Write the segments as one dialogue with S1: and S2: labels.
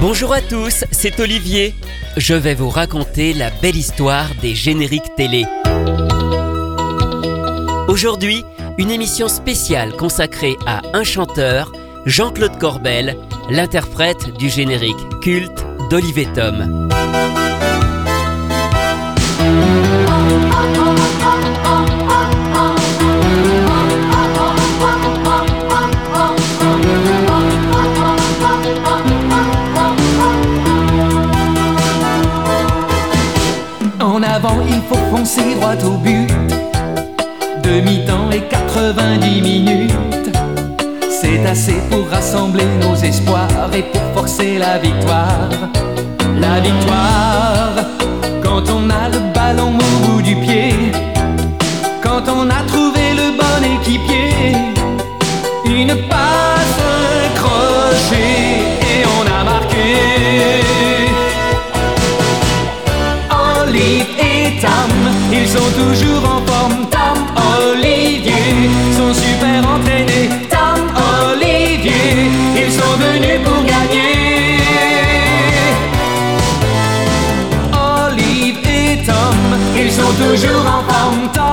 S1: Bonjour à tous, c'est Olivier. Je vais vous raconter la belle histoire des génériques télé. Aujourd'hui, une émission spéciale consacrée à un chanteur, Jean-Claude Corbel, l'interprète du générique culte d'Olivier Tom.
S2: Foncer droit au but. Demi-temps et 90 minutes. C'est assez pour rassembler nos espoirs et pour forcer la victoire. La victoire, quand on a le ballon au bout du pied. Quand on a trouvé le bon équipier. Une passe, un crochet et on a marqué. Olive et Tam, ils sont toujours en forme. Tam, Olivier, sont super entraînés. Tam, Olivier, ils sont venus pour gagner. Olive et Tom, ils sont toujours en forme. Tom,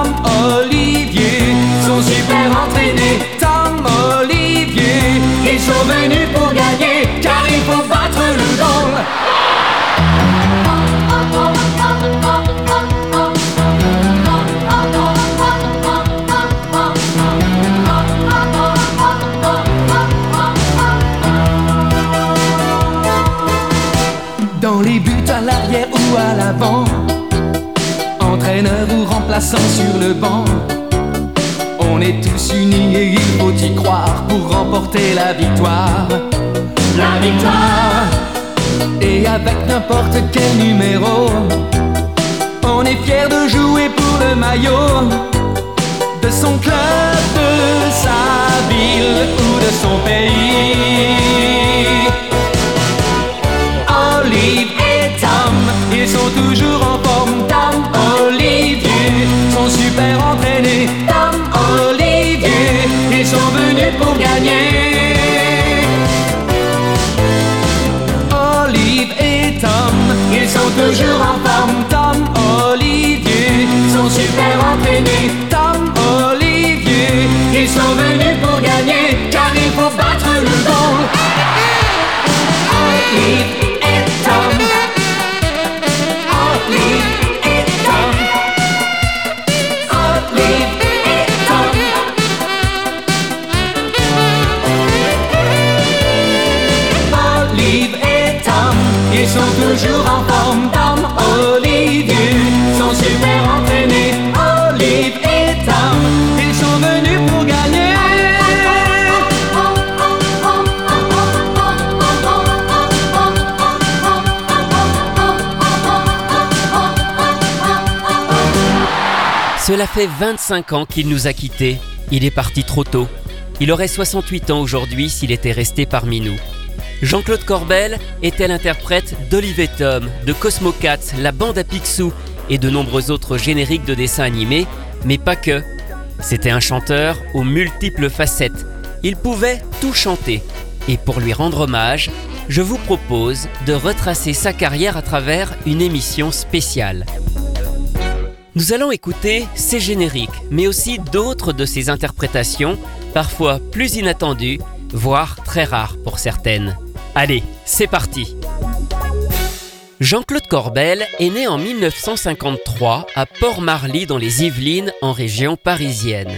S2: Sur le banc. On est tous unis et il faut y croire Pour remporter la victoire. La victoire Et avec n'importe quel numéro. On est fier de jouer pour le maillot De son club, de sa ville ou de son pays. Olive et Tom, ils sont toujours pour gagner. Olive et Tom, ils sont toujours en forme. Tom, Olivier, sont super entraînés. Tom,
S1: fait 25 ans qu'il nous a quittés. Il est parti trop tôt. Il aurait 68 ans aujourd'hui s'il était resté parmi nous. Jean-Claude Corbel était l'interprète d'Olivier Tom, de Cosmo Cats, la bande à Picsou et de nombreux autres génériques de dessins animés, mais pas que. C'était un chanteur aux multiples facettes. Il pouvait tout chanter. Et pour lui rendre hommage, je vous propose de retracer sa carrière à travers une émission spéciale. Nous allons écouter ses génériques, mais aussi d'autres de ses interprétations, parfois plus inattendues, voire très rares pour certaines. Allez, c'est parti Jean-Claude Corbel est né en 1953 à Port-Marly dans les Yvelines, en région parisienne.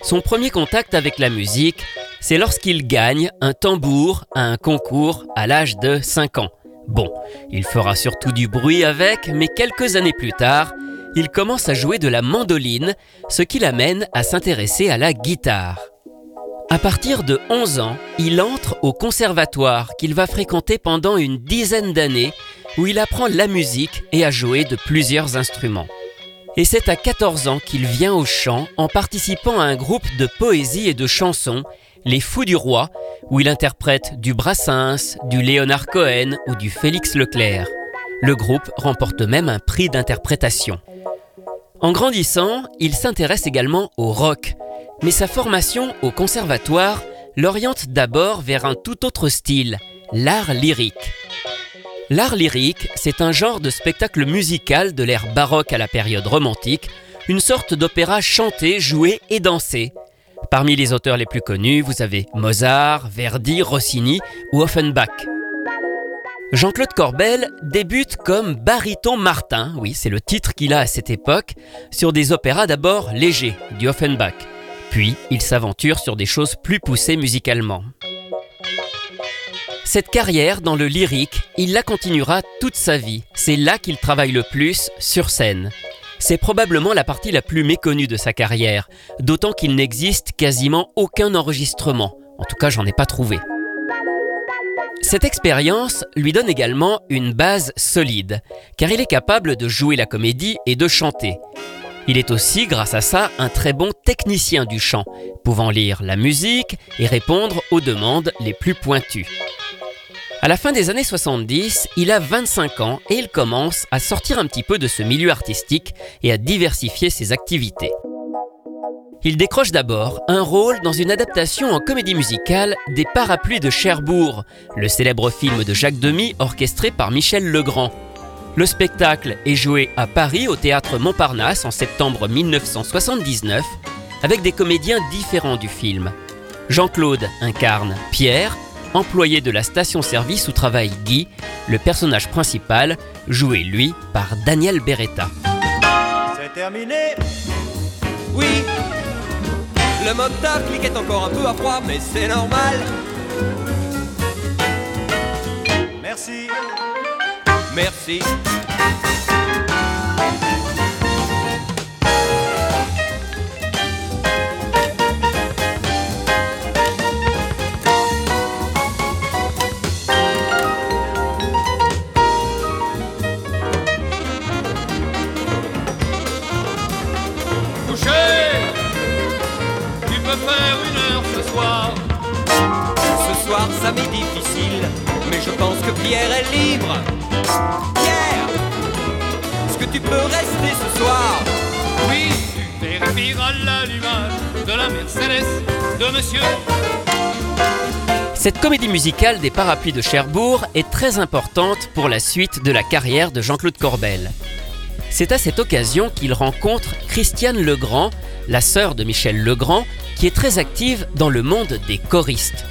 S1: Son premier contact avec la musique, c'est lorsqu'il gagne un tambour à un concours à l'âge de 5 ans. Bon, il fera surtout du bruit avec, mais quelques années plus tard, il commence à jouer de la mandoline, ce qui l'amène à s'intéresser à la guitare. À partir de 11 ans, il entre au conservatoire qu'il va fréquenter pendant une dizaine d'années, où il apprend la musique et à jouer de plusieurs instruments. Et c'est à 14 ans qu'il vient au chant en participant à un groupe de poésie et de chansons, Les Fous du Roi, où il interprète du Brassens, du Léonard Cohen ou du Félix Leclerc. Le groupe remporte même un prix d'interprétation. En grandissant, il s'intéresse également au rock, mais sa formation au conservatoire l'oriente d'abord vers un tout autre style, l'art lyrique. L'art lyrique, c'est un genre de spectacle musical de l'ère baroque à la période romantique, une sorte d'opéra chanté, joué et dansé. Parmi les auteurs les plus connus, vous avez Mozart, Verdi, Rossini ou Offenbach. Jean-Claude Corbel débute comme baryton Martin, oui c'est le titre qu'il a à cette époque, sur des opéras d'abord légers, du Offenbach. Puis il s'aventure sur des choses plus poussées musicalement. Cette carrière dans le lyrique, il la continuera toute sa vie. C'est là qu'il travaille le plus sur scène. C'est probablement la partie la plus méconnue de sa carrière, d'autant qu'il n'existe quasiment aucun enregistrement. En tout cas, j'en ai pas trouvé. Cette expérience lui donne également une base solide, car il est capable de jouer la comédie et de chanter. Il est aussi, grâce à ça, un très bon technicien du chant, pouvant lire la musique et répondre aux demandes les plus pointues. À la fin des années 70, il a 25 ans et il commence à sortir un petit peu de ce milieu artistique et à diversifier ses activités. Il décroche d'abord un rôle dans une adaptation en comédie musicale des Parapluies de Cherbourg, le célèbre film de Jacques Demy orchestré par Michel Legrand. Le spectacle est joué à Paris au théâtre Montparnasse en septembre 1979 avec des comédiens différents du film. Jean-Claude incarne Pierre, employé de la station-service où travaille Guy, le personnage principal, joué lui par Daniel Beretta.
S3: C'est terminé Oui Le moteur cliquait encore un peu à froid, mais c'est normal. Merci. Merci. Pierre est libre. Pierre, est-ce que tu peux rester ce soir?
S4: Oui, tu vérifieras l'allumage de la Mercedes de monsieur.
S1: Cette comédie musicale des parapluies de Cherbourg est très importante pour la suite de la carrière de Jean-Claude Corbel. C'est à cette occasion qu'il rencontre Christiane Legrand, la sœur de Michel Legrand, qui est très active dans le monde des choristes.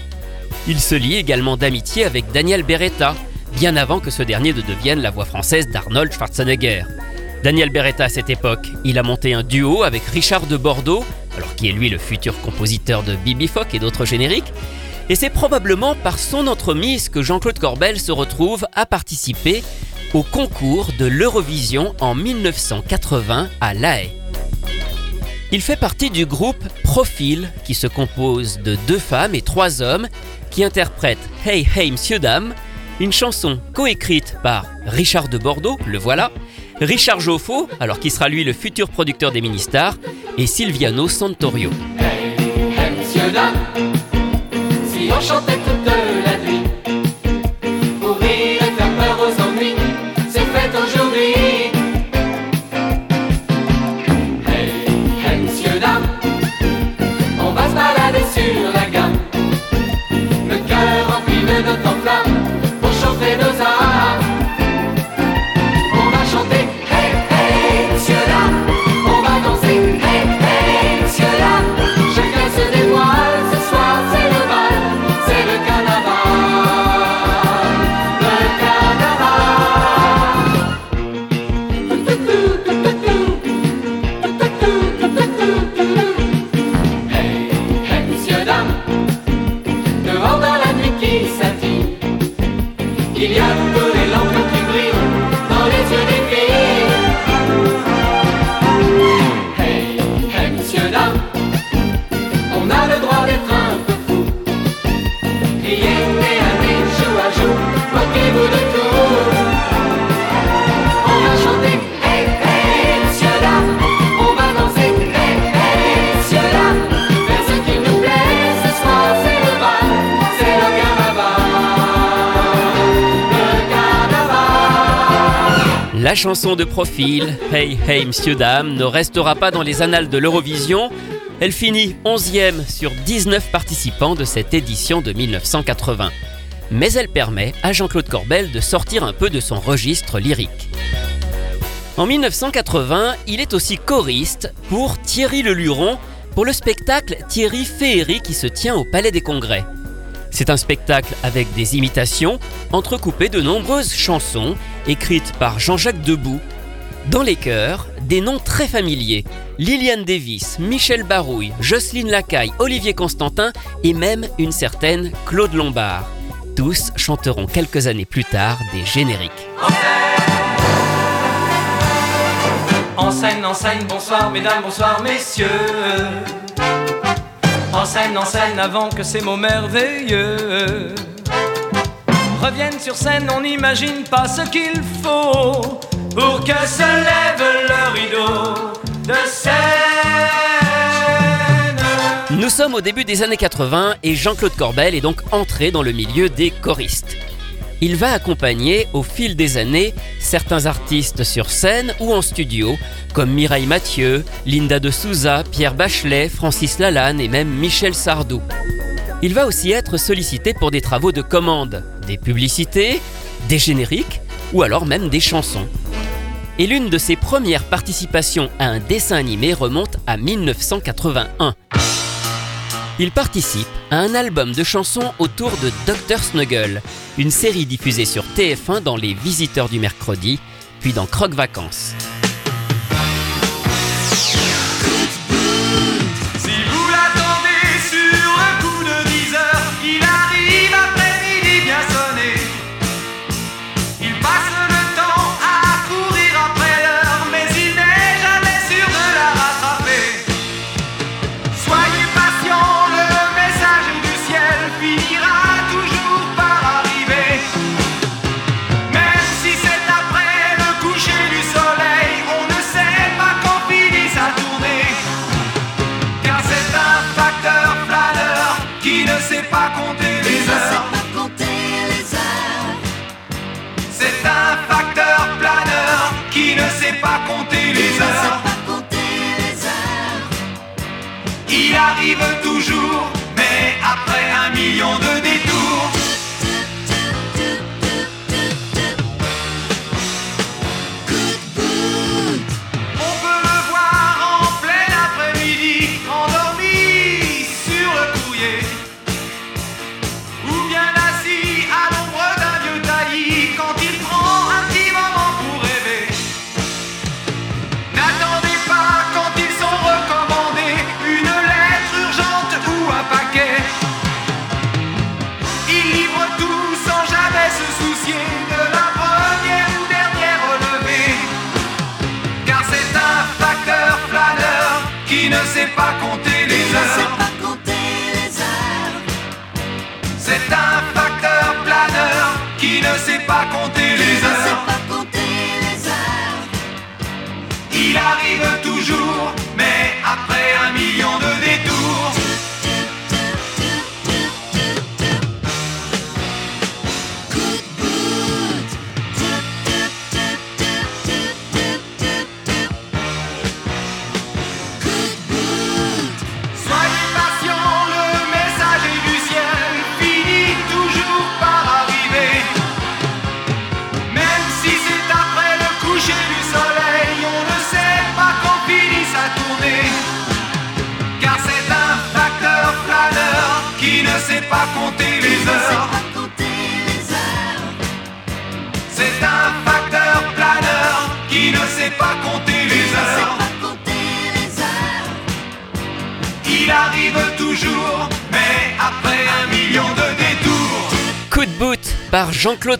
S1: Il se lie également d'amitié avec Daniel Beretta, bien avant que ce dernier ne devienne la voix française d'Arnold Schwarzenegger. Daniel Beretta à cette époque, il a monté un duo avec Richard de Bordeaux, alors qui est lui le futur compositeur de Bibi Fock et d'autres génériques, et c'est probablement par son entremise que Jean-Claude Corbel se retrouve à participer au concours de l'Eurovision en 1980 à La Haye. Il fait partie du groupe Profil qui se compose de deux femmes et trois hommes qui interprète Hey Hey Monsieur Dame, une chanson coécrite par Richard de Bordeaux, le voilà, Richard Joffo, alors qui sera lui le futur producteur des Ministars, et Silviano Santorio. Chanson de profil, Hey Hey Monsieur Dame, ne restera pas dans les annales de l'Eurovision. Elle finit 11e sur 19 participants de cette édition de 1980. mais elle permet à Jean-Claude Corbel de sortir un peu de son registre lyrique. En 1980, il est aussi choriste pour Thierry Leluron pour le spectacle Thierry Féerie qui se tient au Palais des Congrès. C'est un spectacle avec des imitations entrecoupées de nombreuses chansons écrites par Jean-Jacques Debout. Dans les chœurs, des noms très familiers Liliane Davis, Michel Barouille, Jocelyne Lacaille, Olivier Constantin et même une certaine Claude Lombard. Tous chanteront quelques années plus tard des génériques.
S2: En scène, en bonsoir mesdames, bonsoir messieurs. En scène, en scène, avant que ces mots merveilleux reviennent sur scène, on n'imagine pas ce qu'il faut pour que se lève le rideau de scène.
S1: Nous sommes au début des années 80 et Jean-Claude Corbel est donc entré dans le milieu des choristes. Il va accompagner au fil des années certains artistes sur scène ou en studio, comme Mireille Mathieu, Linda de Souza, Pierre Bachelet, Francis Lalanne et même Michel Sardou. Il va aussi être sollicité pour des travaux de commande, des publicités, des génériques ou alors même des chansons. Et l'une de ses premières participations à un dessin animé remonte à 1981. Il participe à un album de chansons autour de Dr Snuggle, une série diffusée sur TF1 dans Les Visiteurs du mercredi, puis dans Croque Vacances.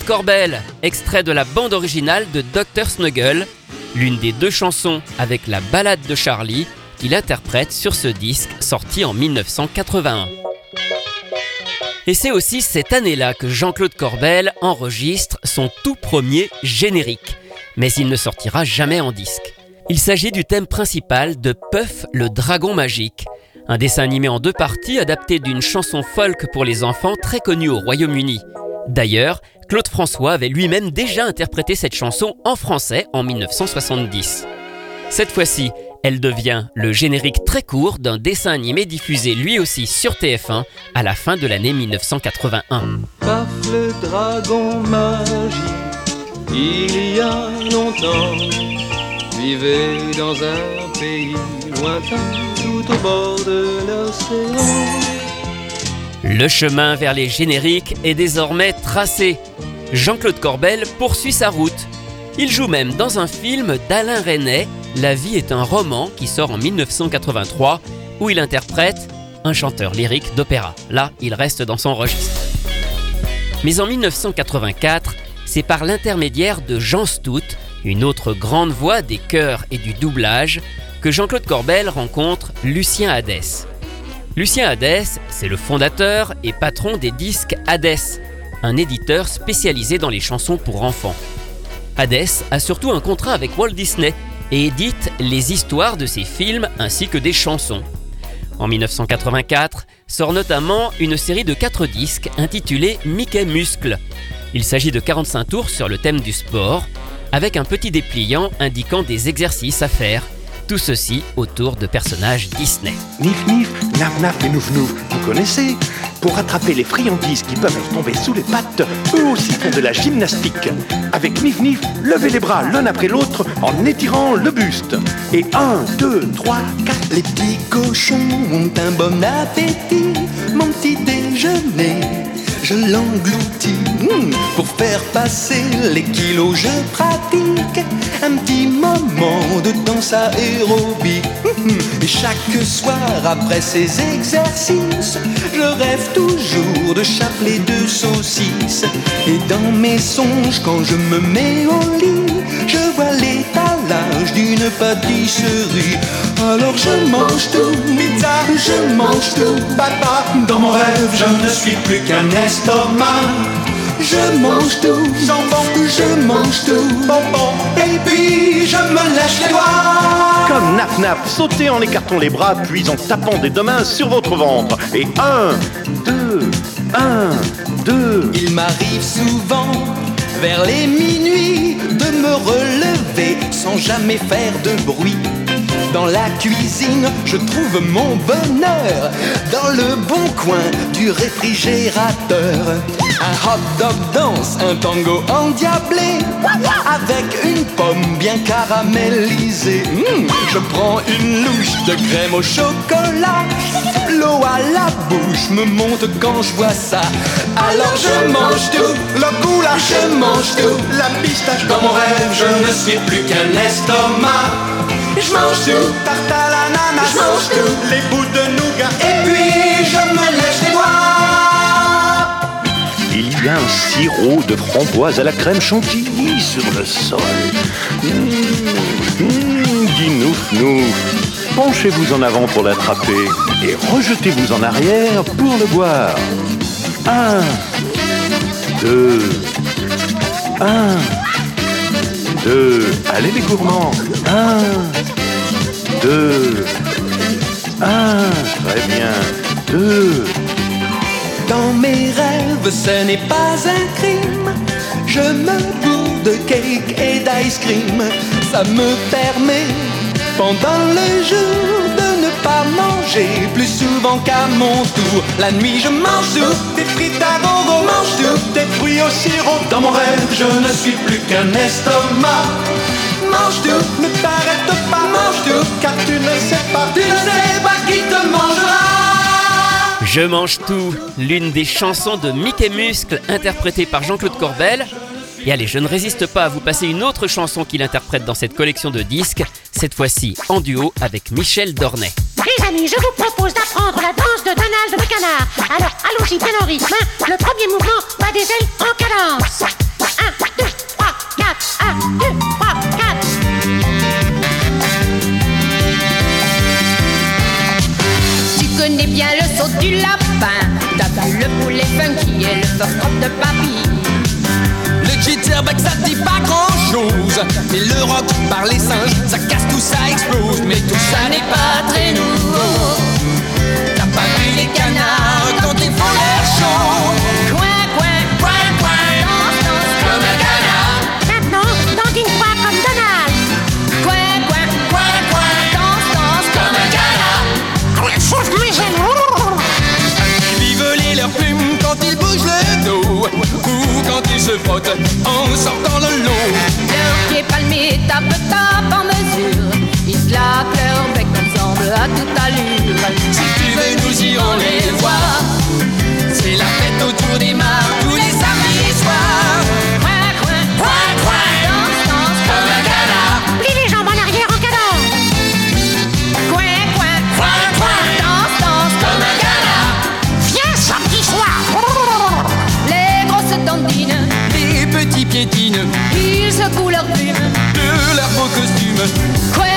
S1: Corbel, extrait de la bande originale de Dr Snuggle, l'une des deux chansons avec la balade de Charlie qu'il interprète sur ce disque sorti en 1981. Et c'est aussi cette année-là que Jean-Claude Corbel enregistre son tout premier générique, mais il ne sortira jamais en disque. Il s'agit du thème principal de Puff le dragon magique, un dessin animé en deux parties adapté d'une chanson folk pour les enfants très connue au Royaume-Uni. D'ailleurs, Claude François avait lui-même déjà interprété cette chanson en français en 1970. Cette fois-ci, Elle devient le générique très court d'un dessin animé diffusé lui aussi sur TF1 à la fin de l'année 1981.
S2: Paf le dragon magique, il y a longtemps, vivait dans un pays lointain, tout au bord de l'océan.
S1: Le chemin vers les génériques est désormais tracé. Jean-Claude Corbel poursuit sa route. Il joue même dans un film d'Alain Resnais la vie est un roman qui sort en 1983 où il interprète un chanteur lyrique d'opéra. Là, il reste dans son registre. Mais en 1984, c'est par l'intermédiaire de Jean Stout, une autre grande voix des chœurs et du doublage, que Jean-Claude Corbel rencontre Lucien Hadès. Lucien Hadès, c'est le fondateur et patron des disques Hadès, un éditeur spécialisé dans les chansons pour enfants. Hadès a surtout un contrat avec Walt Disney et édite les histoires de ses films ainsi que des chansons. En 1984 sort notamment une série de 4 disques intitulée Mickey Muscle. Il s'agit de 45 tours sur le thème du sport, avec un petit dépliant indiquant des exercices à faire. Tout ceci autour de personnages Disney.
S5: Nif nif, naf naf et nouf nouf, vous connaissez Pour attraper les friandises qui peuvent tomber sous les pattes, eux aussi font de la gymnastique. Avec Nif Nif, levez les bras l'un après l'autre en étirant le buste. Et 1, 2, 3, 4.
S2: Les petits cochons ont un bon appétit, mon petit déjeuner. Je l'engloutis pour faire passer les kilos. Je pratique un petit moment de danse aérobique. Hmm, Et chaque soir après ces exercices, je rêve toujours de chapelet de saucisses. Et dans mes songes, quand je me mets au lit, je vois l'étalage d'une pâtisserie. Alors je mange tout, pizza, je mange tout, papa. Dans mon rêve, je ne suis plus qu'un estomac. Je mange tout, jambon, je mange tout, bonbon. Et puis je me lèche les doigts.
S5: Comme Naf Naf, sautez en écartant les bras, puis en tapant des deux mains sur votre ventre. Et 1, 2, 1, 2.
S2: Il m'arrive souvent, vers les minuit, de me relever sans jamais faire de bruit. Dans la cuisine, je trouve mon bonheur dans le bon coin du réfrigérateur. Un hot dog danse, un tango endiablé, avec une pomme bien caramélisée. Mmh, je prends une louche de crème au chocolat. L'eau à la bouche me monte quand je vois ça. Alors je mange tout, le là, je mange tout. La pistache dans mon rêve, je ne suis plus qu'un estomac. Je mange tout, tarte à l'ananas, je mange tout, les bouts de nougat. Et puis je me lèche les doigts.
S5: Il y a un sirop de framboise à la crème chantilly sur le sol. Mmh, mmh, nouf nouf. Penchez-vous en avant pour l'attraper et rejetez-vous en arrière pour le boire. Un, deux, un, deux. Allez les gourmands. Un, deux, un. Très bien. Deux.
S2: Dans mes rêves, ce n'est pas un crime. Je me bourre de cake et d'ice cream. Ça me permet, pendant le jour, de ne pas manger plus souvent qu'à mon tour. La nuit, je mange tout, des frites à gogo, mange tout, des fruits au sirop. Dans mon rêve, je ne suis plus qu'un estomac. Mange tout, ne t'arrête pas, mange tout, car tu ne sais pas, tu ne sais pas qui te mangera.
S1: Je mange tout, l'une des chansons de Mickey Muscle interprétée par Jean-Claude Corbel. Et allez, je ne résiste pas à vous passer une autre chanson qu'il interprète dans cette collection de disques, cette fois-ci en duo avec Michel Dornet.
S6: Les amis, je vous propose d'apprendre la danse de Donald le canard. Alors, allons-y bien en rythme. hein. Le premier mouvement va des ailes en cadence. 1, 2, 3, 4. 1, 2, 3,
S7: du lapin. Vu le poulet funky et le drop de papy.
S3: Le jitterbug ça dit pas grand chose Mais le rock par les singes Ça casse tout ça explose Mais tout ça n'est pas très nouveau T'as pas vu les canards Quand ils font se frottent en sortant le lot.
S7: Leurs pieds palmés tapent, tapent en mesure. Ils claquent leur bec ensemble à toute allure.
S3: Si tu veux, nous irons les voir. C'est la fête autour des mares piétines
S7: ils secouent leurs plumes.
S3: de leurs beaux costumes.
S7: Coin,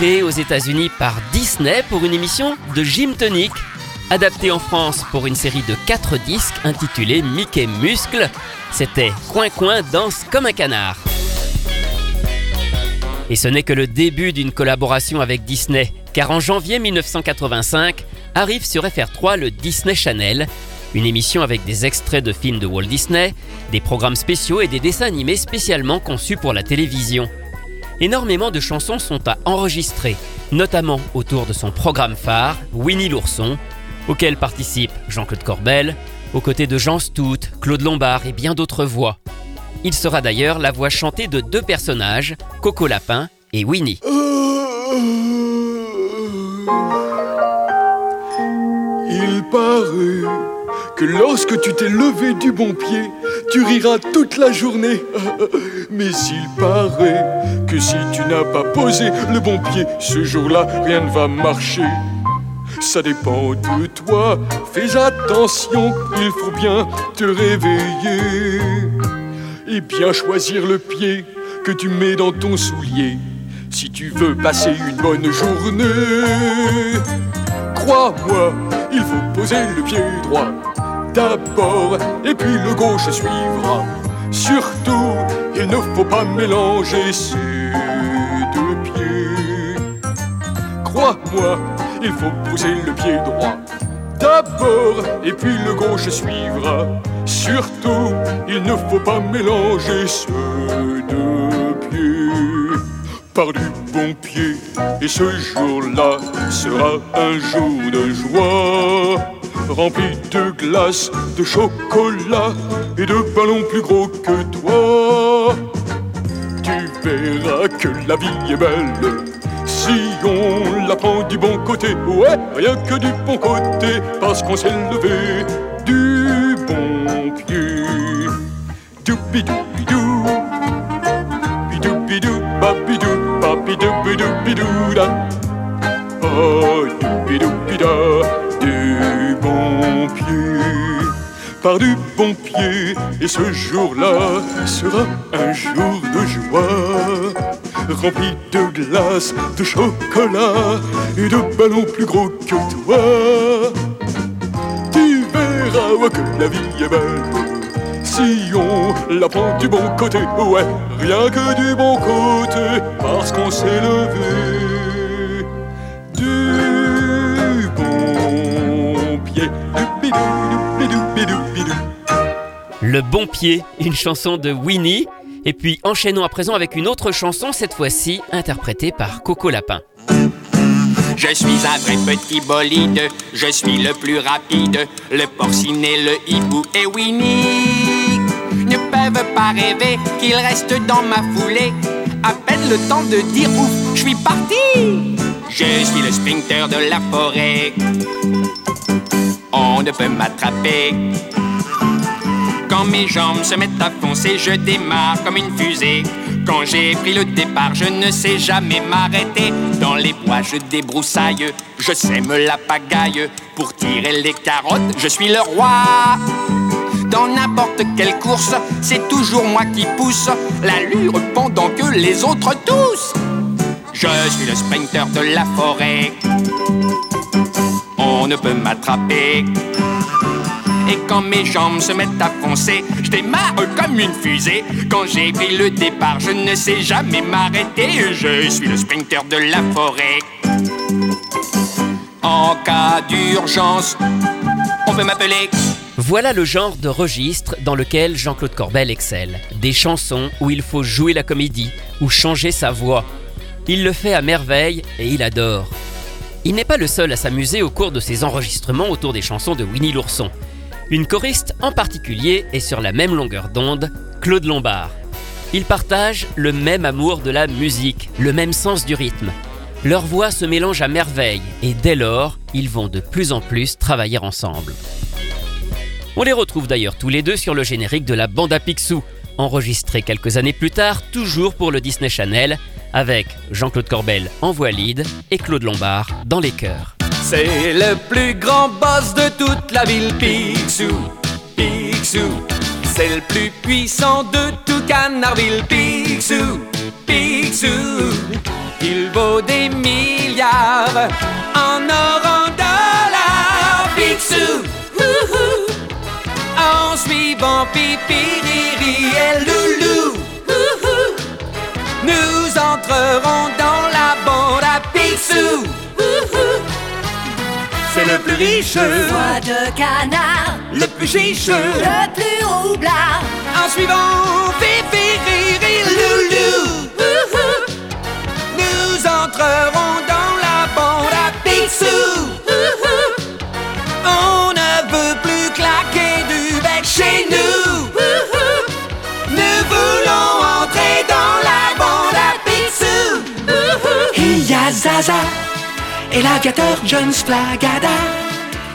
S1: créées aux États-Unis par Disney pour une émission de Jim Tonic, adaptée en France pour une série de 4 disques intitulée Mickey Muscle. C'était Coin Coin danse comme un canard. Et ce n'est que le début d'une collaboration avec Disney, car en janvier 1985 arrive sur FR3 le Disney Channel, une émission avec des extraits de films de Walt Disney, des programmes spéciaux et des dessins animés spécialement conçus pour la télévision. Énormément de chansons sont à enregistrer, notamment autour de son programme phare, Winnie l'ourson, auquel participent Jean-Claude Corbel, aux côtés de Jean Stout, Claude Lombard et bien d'autres voix. Il sera d'ailleurs la voix chantée de deux personnages, Coco Lapin et Winnie.
S8: Il paraît que lorsque tu t'es levé du bon pied, tu riras toute la journée. Mais il paraît que si tu n'as pas posé le bon pied, ce jour-là, rien ne va marcher. Ça dépend de toi, fais attention, il faut bien te réveiller. Et bien choisir le pied que tu mets dans ton soulier. Si tu veux passer une bonne journée, crois-moi, il faut poser le pied droit d'abord, et puis le gauche suivra. Surtout, il ne faut pas mélanger ces deux pieds. Crois-moi, il faut poser le pied droit d'abord, et puis le gauche suivra. Surtout, il ne faut pas mélanger ces deux pieds. Par du bon pied, et ce jour-là sera un jour de joie. Rempli de glace, de chocolat et de ballons plus gros que toi. Tu verras que la vie est belle si on la prend du bon côté. Ouais, rien que du bon côté, parce qu'on s'est levé du bon pied. Doupidou-bidou, bidou-bidou, babidou, babidou-bidou-bidou, da. Oh, doupidou-bida, du Par du bon pied, et ce jour-là sera un jour de joie rempli de glace, de chocolat et de ballons plus gros que toi. Tu verras que la vie est belle si on la prend du bon côté. Ouais, rien que du bon côté parce qu'on s'est levé
S1: Le bon pied, une chanson de Winnie. Et puis enchaînons à présent avec une autre chanson, cette fois-ci interprétée par Coco Lapin.
S3: Je suis un vrai petit bolide, je suis le plus rapide, le porcinet, le hibou et Winnie ne peuvent pas rêver qu'ils restent dans ma foulée. À peine le temps de dire ouf, je suis parti. Je suis le sprinter de la forêt. On ne peut m'attraper. Quand mes jambes se mettent à foncer, je démarre comme une fusée. Quand j'ai pris le départ, je ne sais jamais m'arrêter. Dans les bois, je débroussaille, je sème la pagaille. Pour tirer les carottes, je suis le roi. Dans n'importe quelle course, c'est toujours moi qui pousse l'allure pendant que les autres toussent. Je suis le sprinter de la forêt. On ne peut m'attraper. Et quand mes jambes se mettent à foncer, je démarre comme une fusée. Quand j'ai pris le départ, je ne sais jamais m'arrêter. Je suis le sprinter de la forêt. En cas d'urgence, on peut m'appeler.
S1: Voilà le genre de registre dans lequel Jean-Claude Corbel excelle. Des chansons où il faut jouer la comédie ou changer sa voix. Il le fait à merveille et il adore. Il n'est pas le seul à s'amuser au cours de ses enregistrements autour des chansons de Winnie l'ourson. Une choriste en particulier est sur la même longueur d'onde, Claude Lombard. Ils partagent le même amour de la musique, le même sens du rythme. Leurs voix se mélangent à merveille et dès lors, ils vont de plus en plus travailler ensemble. On les retrouve d'ailleurs tous les deux sur le générique de la bande à Picsou, enregistré quelques années plus tard, toujours pour le Disney Channel, avec Jean-Claude Corbel en voix lead et Claude Lombard dans les chœurs.
S2: C'est le plus grand boss de toute la ville, Picsou, Picsou. C'est le plus puissant de tout Canardville, Picsou, Picsou. Il vaut des milliards en or, en dollars, Picsou. En suivant Pipi, Riri et. Nous entrerons dans la bande à Picsou. C'est le plus riche,
S7: Voix de canard,
S2: le plus chiche.
S7: le plus roublard.
S2: En suivant Fifi, Riri, Loulou, nous entrerons dans et l'aviateur John Splagada.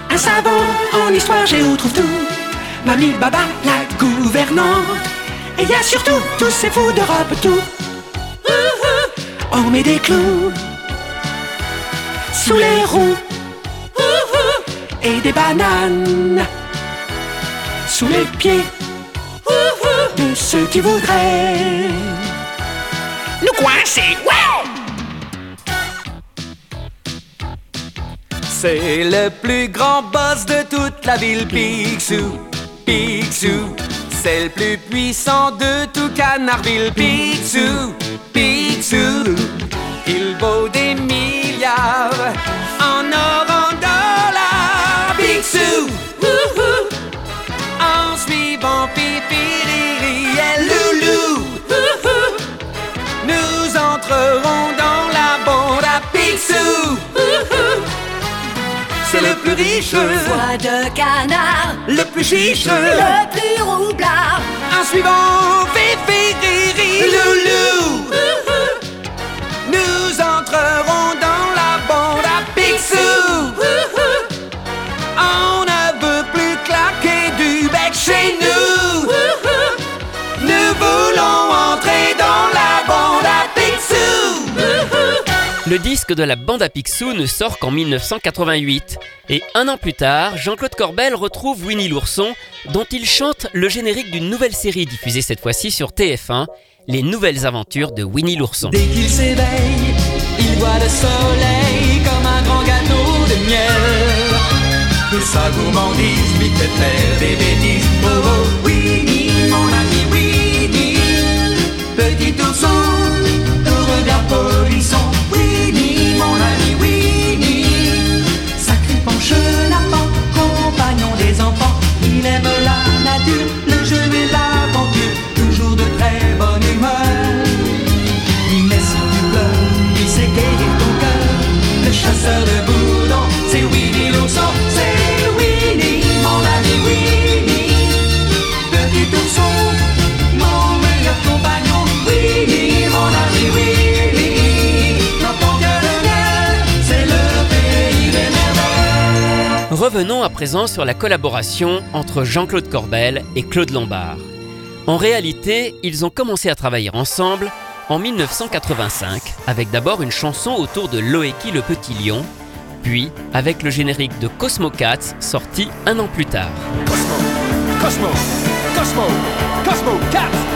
S2: Un savant en histoire géo trouve tout. Mamie Baba, la gouvernante. Et y a surtout tous ces fous d'Europe tout. On met des clous sous les roues et des bananes sous les pieds de ceux qui voudraient nous coincer. Ouais! C'est le plus grand boss de toute la ville, Picsou, Picsou. C'est le plus puissant de tout Canardville, Picsou, Picsou. Il vaut des milliards riche,
S7: de canard,
S2: le plus chiche.
S7: le plus roublard.
S2: En suivant Fifi, Riri, Loulou, nous entrerons dans
S1: Le disque de la bande à Picsou ne sort qu'en 1988. Et un an plus tard, Jean-Claude Corbel retrouve Winnie l'ourson, dont il chante le générique d'une nouvelle série diffusée cette fois-ci sur TF1, Les Nouvelles Aventures de Winnie l'ourson. Présent sur la collaboration entre Jean-Claude Corbel et Claude Lombard. En réalité, ils ont commencé à travailler ensemble en 1985, avec d'abord une chanson autour de Loeki le petit lion, puis avec le générique de Cosmo Cats sorti un an plus tard.
S9: Cosmo, Cosmo, Cosmo, Cosmo Cats.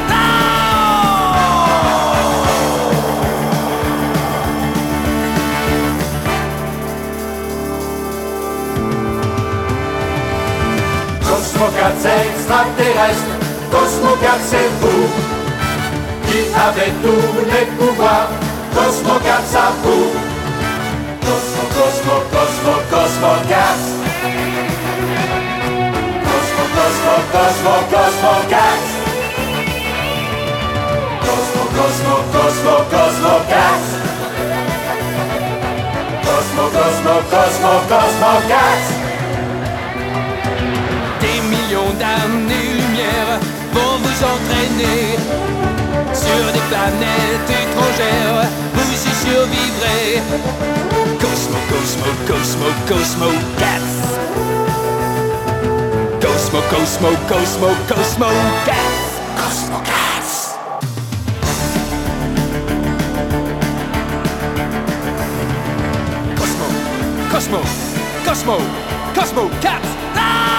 S10: Cosmo Cats c'est extraterrestre, Cosmo Cats c'est vous qui avez tous les pouvoirs, Cosmo Cats à vous. Cosmo, Cosmo, Cosmo, Cosmo Cats. Cosmo, Cosmo, Cosmo, Cosmo Cats. Cosmo, Cosmo, Cosmo, Cosmo Cats.
S11: D'années-lumière vont vous entraîner sur des planètes étrangères. Vous y survivrez. Cosmo, Cosmo, Cosmo, Cosmo Cats. Cosmo, Cosmo, Cosmo, Cosmo Cats. Cosmo Cats.
S9: Cosmo, Cosmo, Cosmo, Cosmo Cats.
S10: Les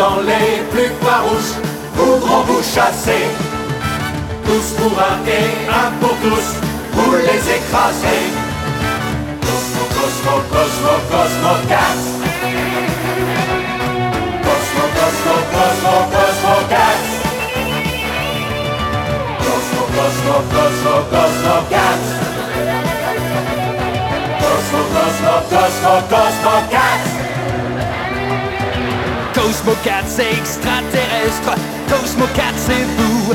S10: mutants les plus farouches voudront vous chasser. Tous pour un et un pour tous, vous les écraser. Cosmo, Cosmo, Cosmo, Cosmo Cats. Cosmo, Cosmo, Cosmo, Cosmo Cats. Cosmo, Cosmo, Cosmo, Cosmo Cats. Cosmo, Cosmo, Cosmo, Cosmo Cats.
S11: Cosmo Cat, c'est extraterrestre. Cosmo Cat, c'est vous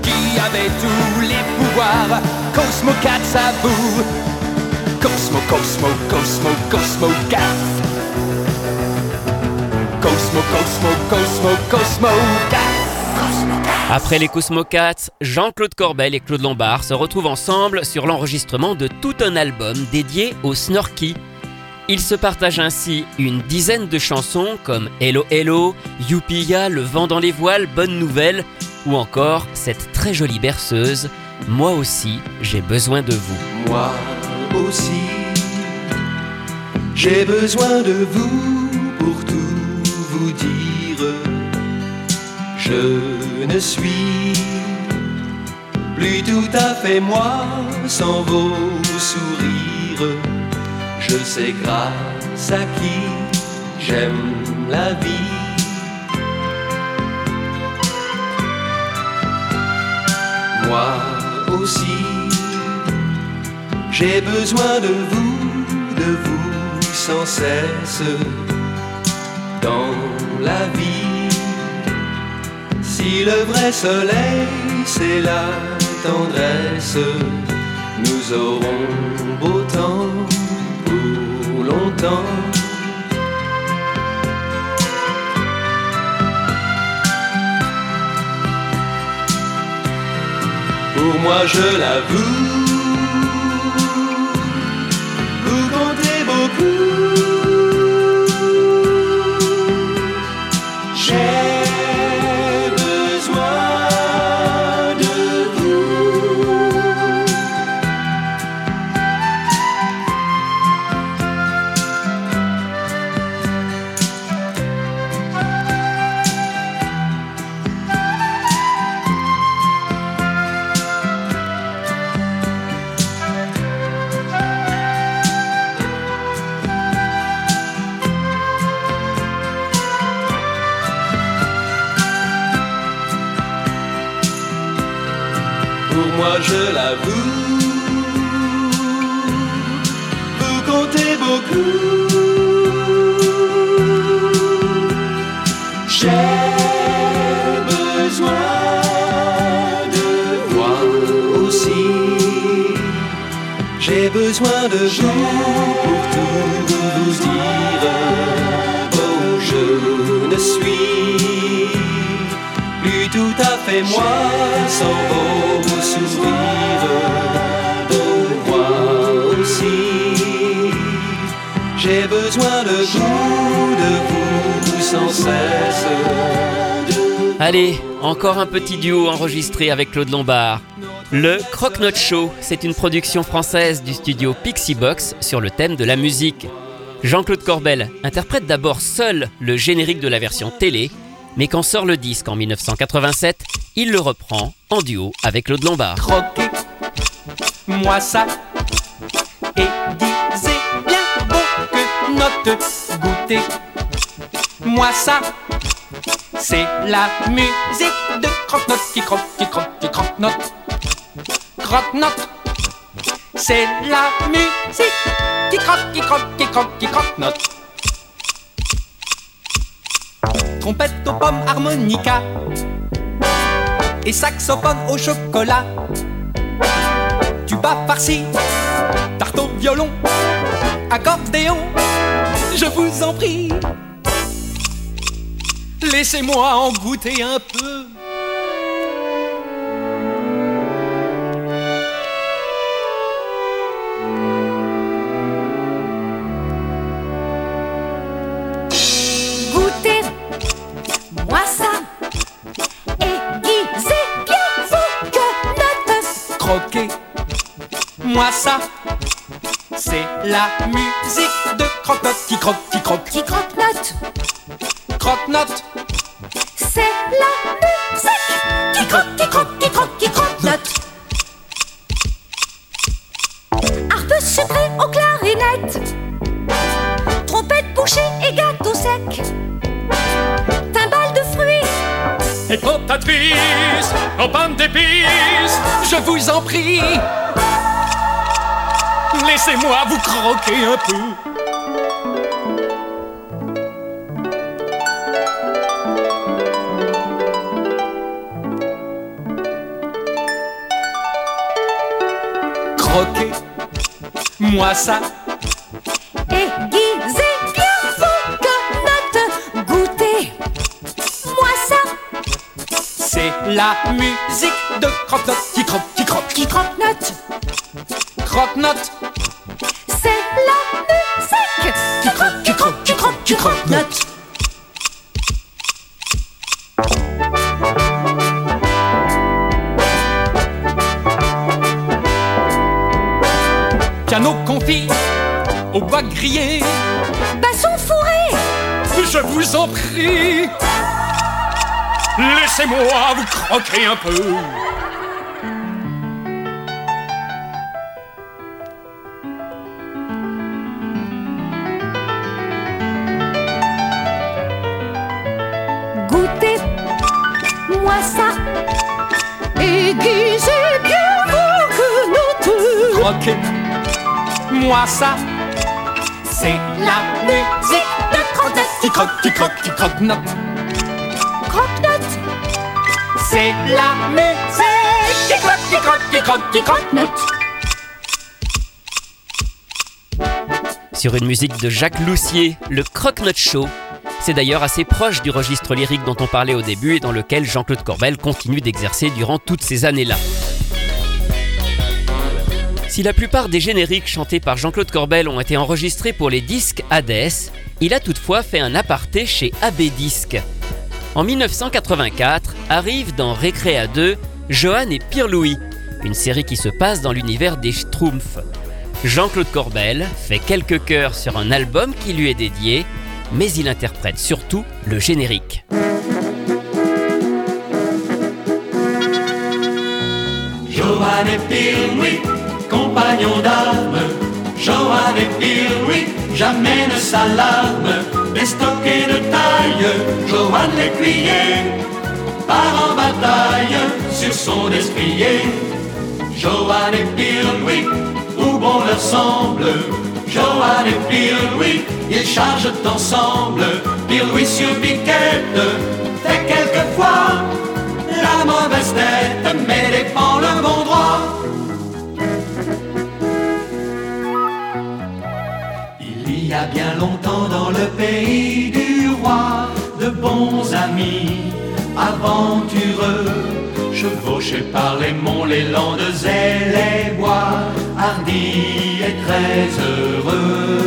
S11: qui avez tous les pouvoirs. Cosmo Cat, à vous. Cosmo, Cosmo, Cosmo, Cosmo Cat. Cosmo, Cosmo, Cosmo, Cosmo Cat.
S1: Après les Cosmo Cats, Jean-Claude Corbel et Claude Lombard se retrouvent ensemble sur l'enregistrement de tout un album dédié au Snorky. Ils se partagent ainsi une dizaine de chansons comme Hello Hello, Youpia, Le vent dans les voiles, Bonne nouvelle, ou encore cette très jolie berceuse, Moi aussi, j'ai besoin de vous.
S2: Moi aussi, j'ai besoin de vous pour tout vous dire. Je ne suis plus tout à fait moi sans vos sourires. Je sais grâce à qui j'aime la vie. Moi aussi, j'ai besoin de vous, de vous sans cesse dans la vie. Si le vrai soleil, c'est la tendresse, nous aurons beau temps longtemps. Pour moi, je l'avoue, vous comptez beaucoup. Pour tout vous dire. Oh, je ne suis plus
S10: tout à fait moi sans vos sourires. De moi aussi, j'ai besoin de vous, de vous sans cesse.
S1: Allez, encore un petit duo enregistré avec Claude Lombard. Le Croque-Note Show, c'est une production française du studio Pixie Box sur le thème de la musique. Jean-Claude Corbel interprète d'abord seul le générique de la version télé, mais quand sort le disque en 1987, il le reprend en duo avec Claude Lombard.
S2: Croquez, moi ça, et disez bien beau que note goûter. Moi ça, c'est la musique de croque-note qui croque, qui croque, qui croque-note. C'est la musique qui croque, qui croque, qui croque, qui croque-note. Trompette aux pommes, harmonica et saxophone au chocolat. Tuba farci, tarte au violon, accordéon, je vous en prie. Laissez-moi en goûter un peu.
S7: Moi ça,
S2: c'est la musique de croque-note qui croque, qui croque,
S7: Qui croque-note,
S2: croque-note.
S7: c'est la musique qui croque, qui croque, qui croque, qui croque-note. Harpe sucrée aux clarinettes, trompette bouchée et gâteau sec, timbale de fruits.
S4: Et potatrice, en panne d'épices,
S2: Je vous en prie. Laissez-moi vous croquer un peu. Croquez, moi ça,
S7: Aiguisez bien vos quenottes, goûtez, moi ça,
S2: c'est la musique de croque-note qui croque, qui croque,
S7: qui croque-note,
S2: croque-note.
S7: c'est la musique qui croque, qui croque, qui croque, qui croque-note.
S2: Piano confit au bois grillé,
S7: Basson fourré,
S2: je vous en prie. Laissez-moi vous croquer un peu.
S7: Moi ça, aiguisez bien vos quenottes.
S2: Croquez, moi ça, c'est la musique de croque-note qui croque, qui croque, qui croque-note.
S7: Croque-note,
S2: C'est la musique qui croque, qui croque, qui croque, qui croque-note.
S1: Sur une musique de Jacques Loussier, le Croque-Note Show. C'est d'ailleurs assez proche du registre lyrique dont on parlait au début et dans lequel Jean-Claude Corbel continue d'exercer durant toutes ces années-là. Si la plupart des génériques chantés par Jean-Claude Corbel ont été enregistrés pour les disques Hades, il a toutefois fait un aparté chez AB Disques. En 1984, arrive dans Récréa 2 Johan et Pierre-Louis, une série qui se passe dans l'univers des Schtroumpfs. Jean-Claude Corbel fait quelques chœurs sur un album qui lui est dédié, mais il interprète surtout le générique.
S10: Johan et Pierre-Louis, compagnons d'armes. Johan et Pierre-Louis, jamais ne s'alarment. Les stockés de taille, Johan l'écuyer, part en bataille sur son escrier. Johan et Pierre-Louis, où bon leur semble. Johan et Pierre-Louis, ils chargent ensemble. Pierre-Louis sur piquette, fait quelquefois la mauvaise tête, mais défend le bon droit. Il y a bien longtemps dans le pays du roi, de bons amis aventureux, chevauché par les monts, les landes et les bois, hardi et très heureux.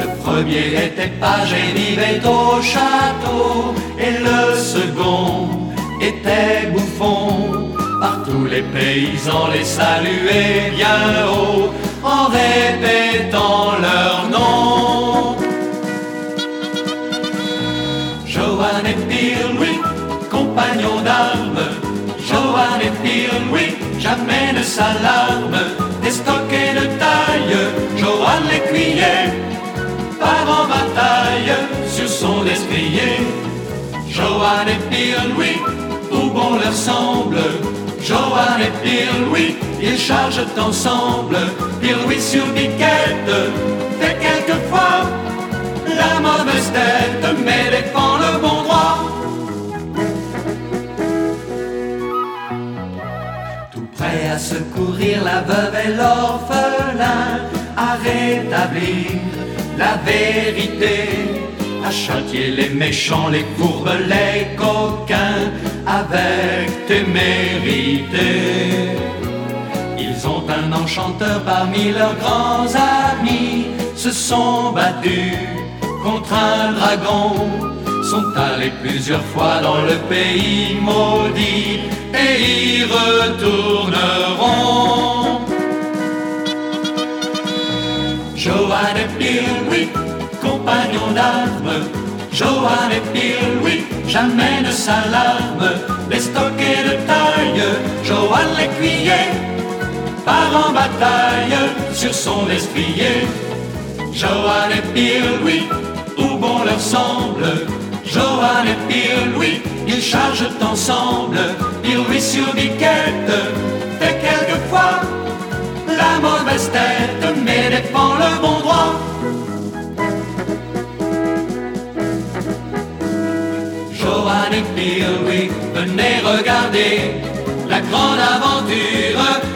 S10: Le premier était page et vivait au château, et le second était bouffon. Par tous les paysans les saluaient bien haut en répétant leur nom. Johan et Pierre-Louis, compagnons d'armes. Johan et Pierre-Louis, jamais ne s'alarme. Des stockés de taille, Johan l'écuyer, part en bataille sur son escrier. Johan et Pierre-Louis, où bon leur semble. Johan et Pierre-Louis, ils chargent ensemble. Pierre-Louis sur biquette, fait quelquefois la mauvaise tête, mais défend le bon prêt à secourir la veuve et l'orphelin, à rétablir la vérité, à châtier les méchants, les courbes, les coquins, avec témérité. Ils ont un enchanteur parmi leurs grands amis, se sont battus contre un dragon, sont allés plusieurs fois dans le pays maudit et y retourneront. Johan et Pierre-Louis, compagnons d'armes, Johan et Pierre-Louis, jamais ne s'alarme, les stockés de taille, Johan l'écuyer, part en bataille sur son estrier. Johan et Pierre-Louis, où bon leur semble, Johan et Pierre-Louis, ils chargent ensemble, Pierre-Louis sur biquette, fait quelquefois la mauvaise tête, mais défend le bon droit. Johan et Pierre-Louis, venez regarder la grande aventure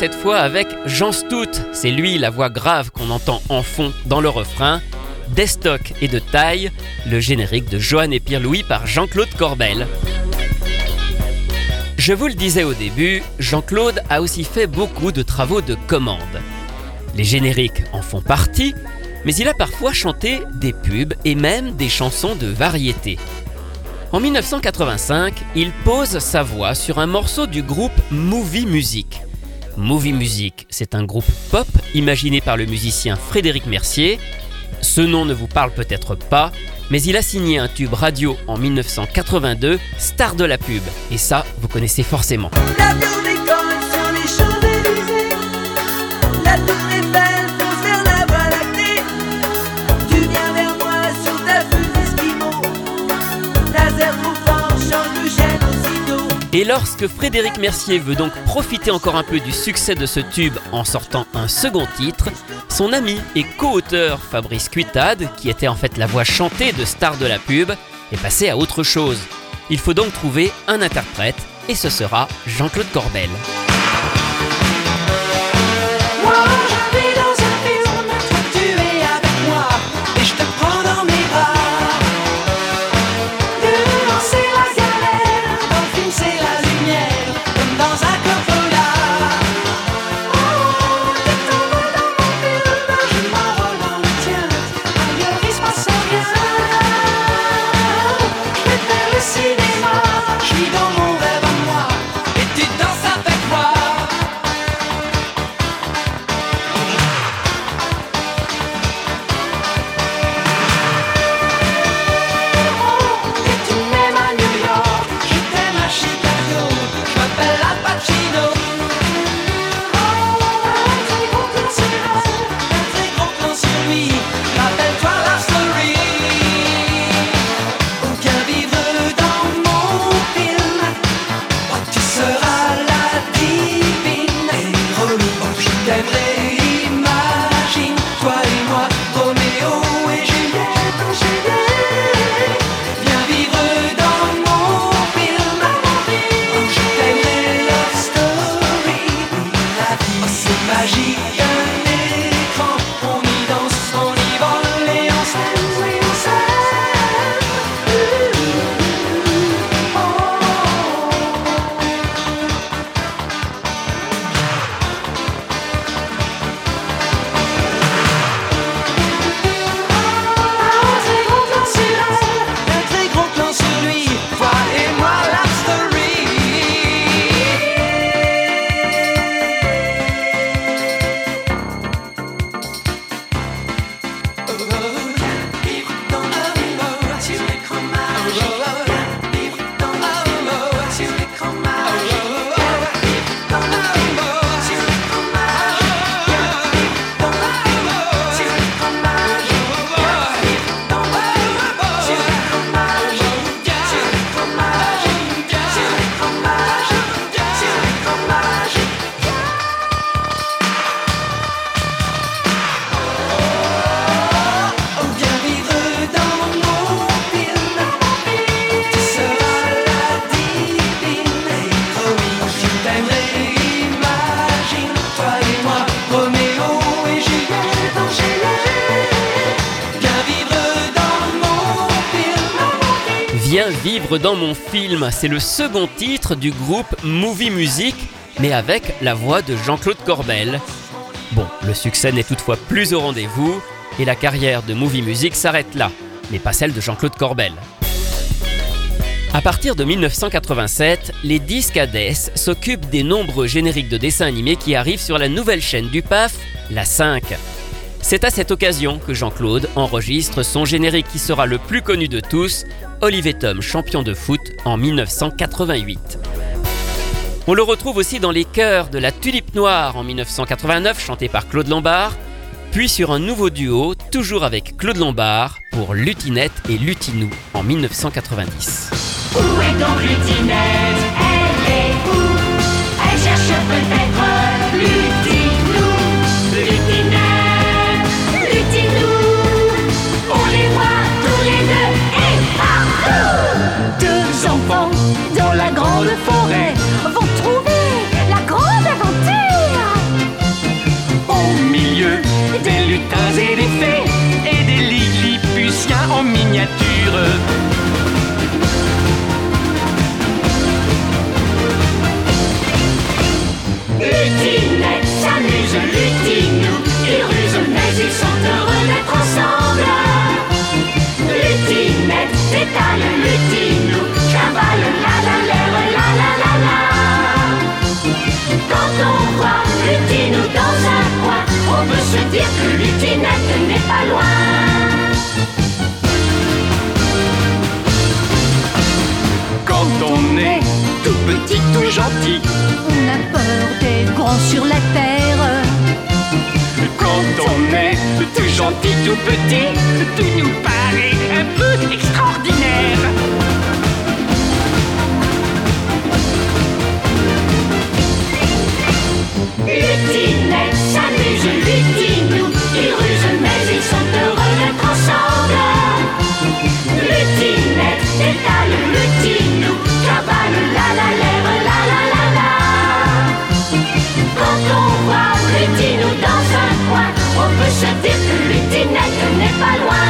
S1: cette fois avec Jean Stout, c'est lui la voix grave qu'on entend en fond dans le refrain. D'estoc et de taille, le générique de Johan et Pierre-Louis par Jean-Claude Corbel. Je vous le disais au début, Jean-Claude a aussi fait beaucoup de travaux de commande. Les génériques en font partie, mais il a parfois chanté des pubs et même des chansons de variété. En 1985, il pose sa voix sur un morceau du groupe Movie Music. Movie Music, c'est un groupe pop imaginé par le musicien Frédéric Mercier. Ce nom ne vous parle peut-être pas, mais il a signé un tube radio en 1982, Star de la pub, et ça, vous connaissez forcément. Et lorsque Frédéric Mercier veut donc profiter encore un peu du succès de ce tube en sortant un second titre, son ami et co-auteur Fabrice Cuitade, qui était en fait la voix chantée de Star de la pub, est passé à autre chose. Il faut donc trouver un interprète, et ce sera Jean-Claude Corbel.
S12: Dans mon film,
S1: c'est le second titre du groupe Movie Music, mais avec la voix de Jean-Claude Corbel. Bon, le succès n'est toutefois plus au rendez-vous, et la carrière de Movie Music s'arrête là, mais pas celle de Jean-Claude Corbel. À partir de 1987, les disques Hades s'occupent des nombreux génériques de dessins animés qui arrivent sur la nouvelle chaîne du PAF, la 5. C'est à cette occasion que Jean-Claude enregistre son générique qui sera le plus connu de tous, Olivier Tom, champion de foot, en 1988. On le retrouve aussi dans les chœurs de la Tulipe Noire en 1989, chanté par Claude Lombard, puis sur un nouveau duo, toujours avec Claude Lombard, pour Lutinette et Lutinou en 1990.
S13: Où est donc Lutinette? Elle est où? Elle cherche
S12: sur la terre.
S2: Quand tout gentil, tout petit Tout nous paraît un peu extraordinaire.
S13: Lutinette s'amuse, Lutinou Ils rusent mais ils sont heureux d'être ensemble. Lutinette détale, Lutinou Cavale, la la l'air, la la la la. Quand on voit On peut se dire que Lutinette n'est pas loin.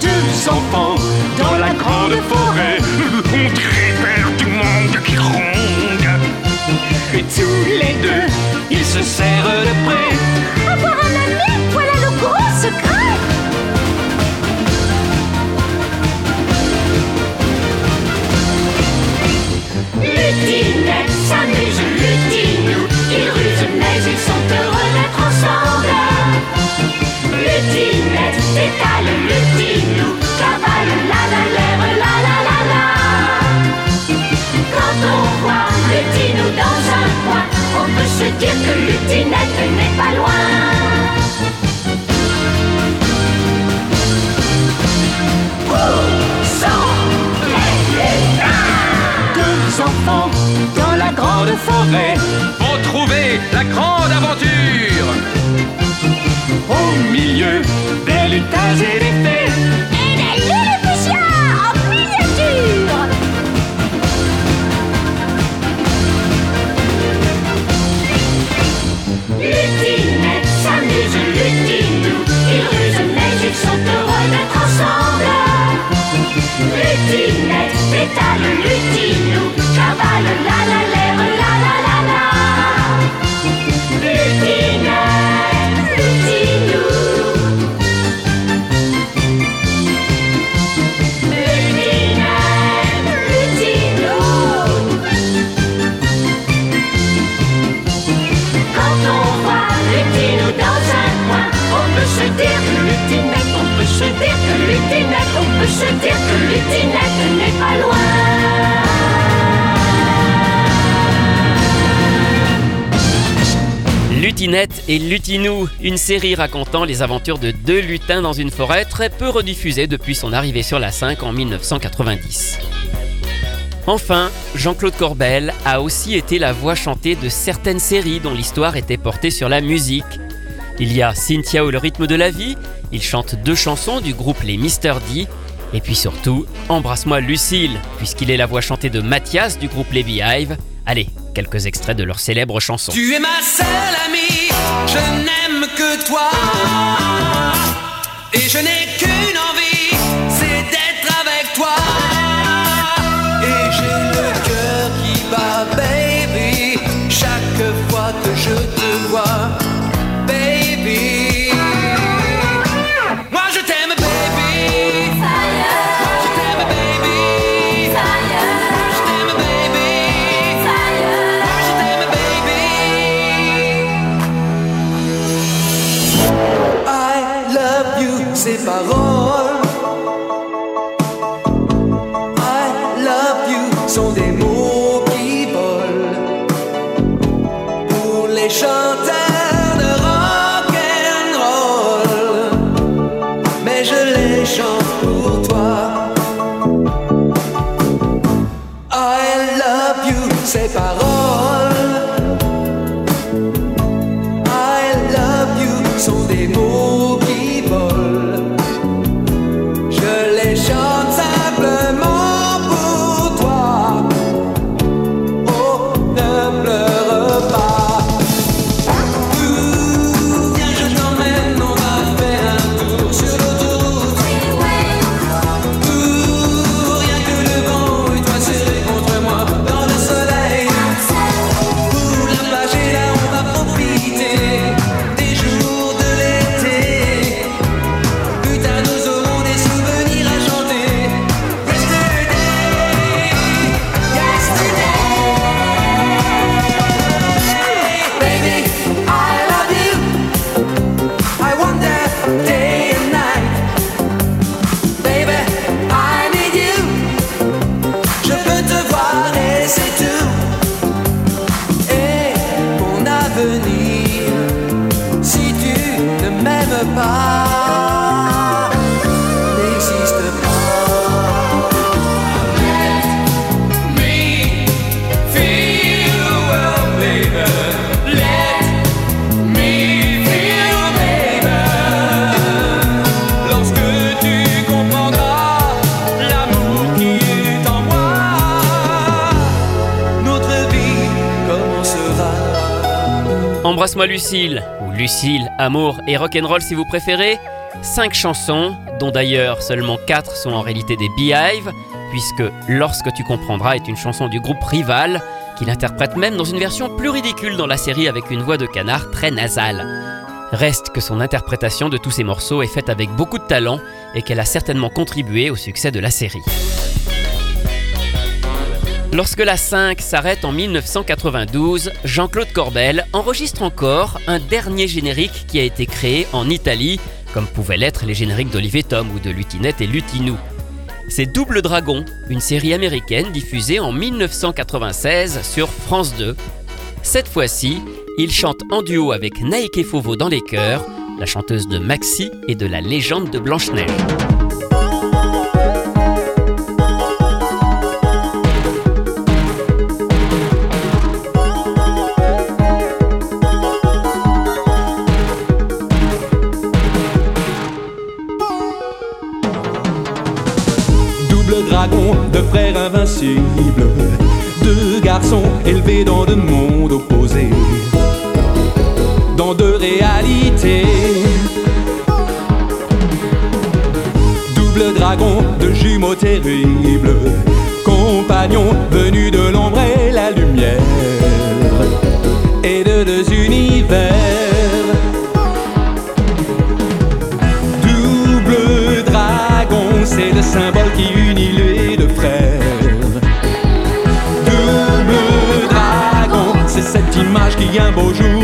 S2: Deux enfants dans la grande forêt On dirait peur du monde qui ronde Et tous les deux, ils se serrent de près.
S12: Avoir un ami, voilà le gros secret
S13: mais ils sont heureux d'être ensemble. Lutinette détale, Lutinou Cavale, la la l'air, la la la la. Quand on voit Lutinou dans un coin On peut se dire que Lutinette n'est pas loin.
S2: Enfants dans la grande forêt
S4: trouver la grande aventure.
S2: Au milieu des lutins et des fées
S13: Lutinette
S1: et Lutinou, une série racontant les aventures de deux lutins dans une forêt très peu rediffusée depuis son arrivée sur la 5 en 1990. Enfin, Jean-Claude Corbel a aussi été la voix chantée de certaines séries dont l'histoire était portée sur la musique. Il y a Cynthia ou le rythme de la vie, il chante deux chansons du groupe Les Mister D, et puis surtout Embrasse-moi Lucille, puisqu'il est la voix chantée de Mathias du groupe Les Beehive. Allez, quelques extraits de leur célèbre chanson.
S3: Tu es ma seule amie, je n'aime que toi.
S2: Et je n'ai qu'une envie,
S1: Lucille, ou Lucille, Amour et Rock'n'Roll si vous préférez. Cinq chansons, dont d'ailleurs seulement quatre sont en réalité des Beehive, puisque Lorsque tu comprendras est une chanson du groupe Rival, qu'il interprète même dans une version plus ridicule dans la série avec une voix de canard très nasale. Reste que son interprétation de tous ces morceaux est faite avec beaucoup de talent et qu'elle a certainement contribué au succès de la série. Lorsque la 5 s'arrête en 1992, Jean-Claude Corbel enregistre encore un dernier générique qui a été créé en Italie, comme pouvaient l'être les génériques d'Olivier Tom ou de Lutinette et Lutinou. C'est Double Dragon, une série américaine diffusée en 1996 sur France 2. Cette fois-ci, il chante en duo avec Naïke Fauveau dans les chœurs, la chanteuse de Maxi et de la légende de Blanche-Neige.
S2: Deux garçons élevés dans deux mondes opposés, dans deux réalités. Double dragon de jumeaux terribles, compagnons venus de l'ombre et la lumière, et de deux univers. Double dragon, c'est le symbole qui unit les deux frères. Un beau jour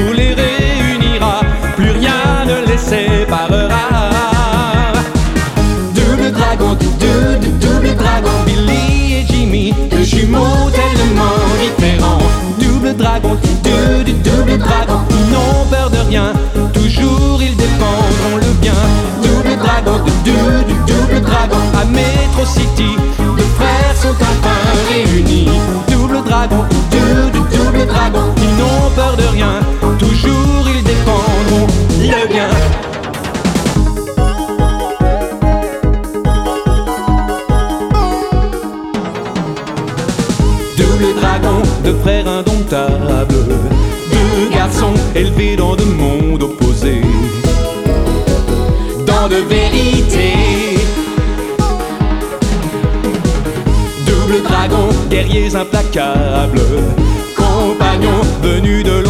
S2: guerriers implacables, compagnons venus de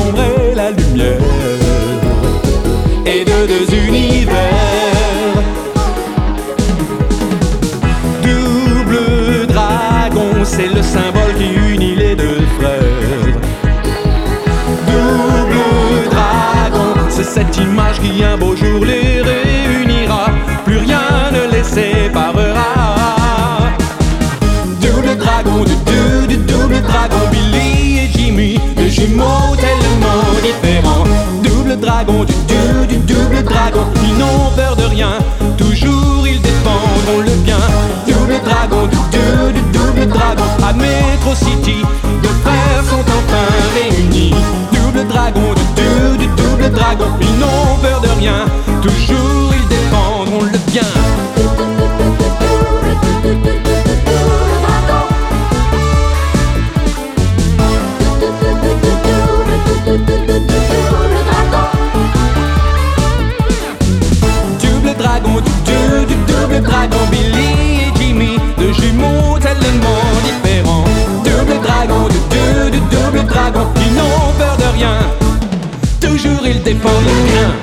S2: tellement différents. Double dragon, du, du, du double dragon, ils n'ont peur de rien, toujours ils défendront le bien. Double dragon, du, du, du double dragon, à Metro City, deux frères sont enfin réunis. Double dragon, du, du, du double dragon, ils n'ont peur de rien, toujours ils défendront le bien. Billy et Jimmy, deux jumeaux tellement différents. Double dragon, du, du, du double dragon, ils n'ont peur de rien, toujours ils défendent le bien.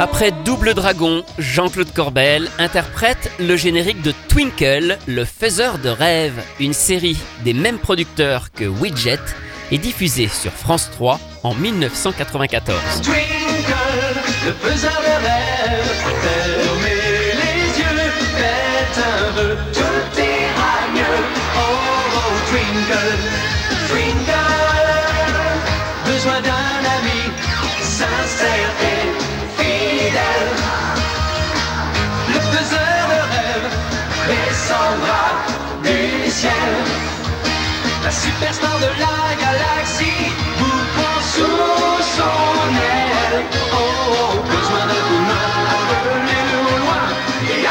S1: Après Double Dragon, Jean-Claude Corbel interprète le générique de Twinkle, le faiseur de rêves, une série des mêmes producteurs que Widget et diffusée sur France 3 en 1994.
S10: Twinkle, le faiseur de rêves, fermez les yeux, un vœu, tout ira mieux. Oh, oh, Twinkle, besoin d'un ami sincère et fidèle. Le faiseur de rêves descendra du ciel. La superstar de la galaxie vous prend sous son aile. Oh, oh, besoin d'un coup main, appelez-le au loin. Et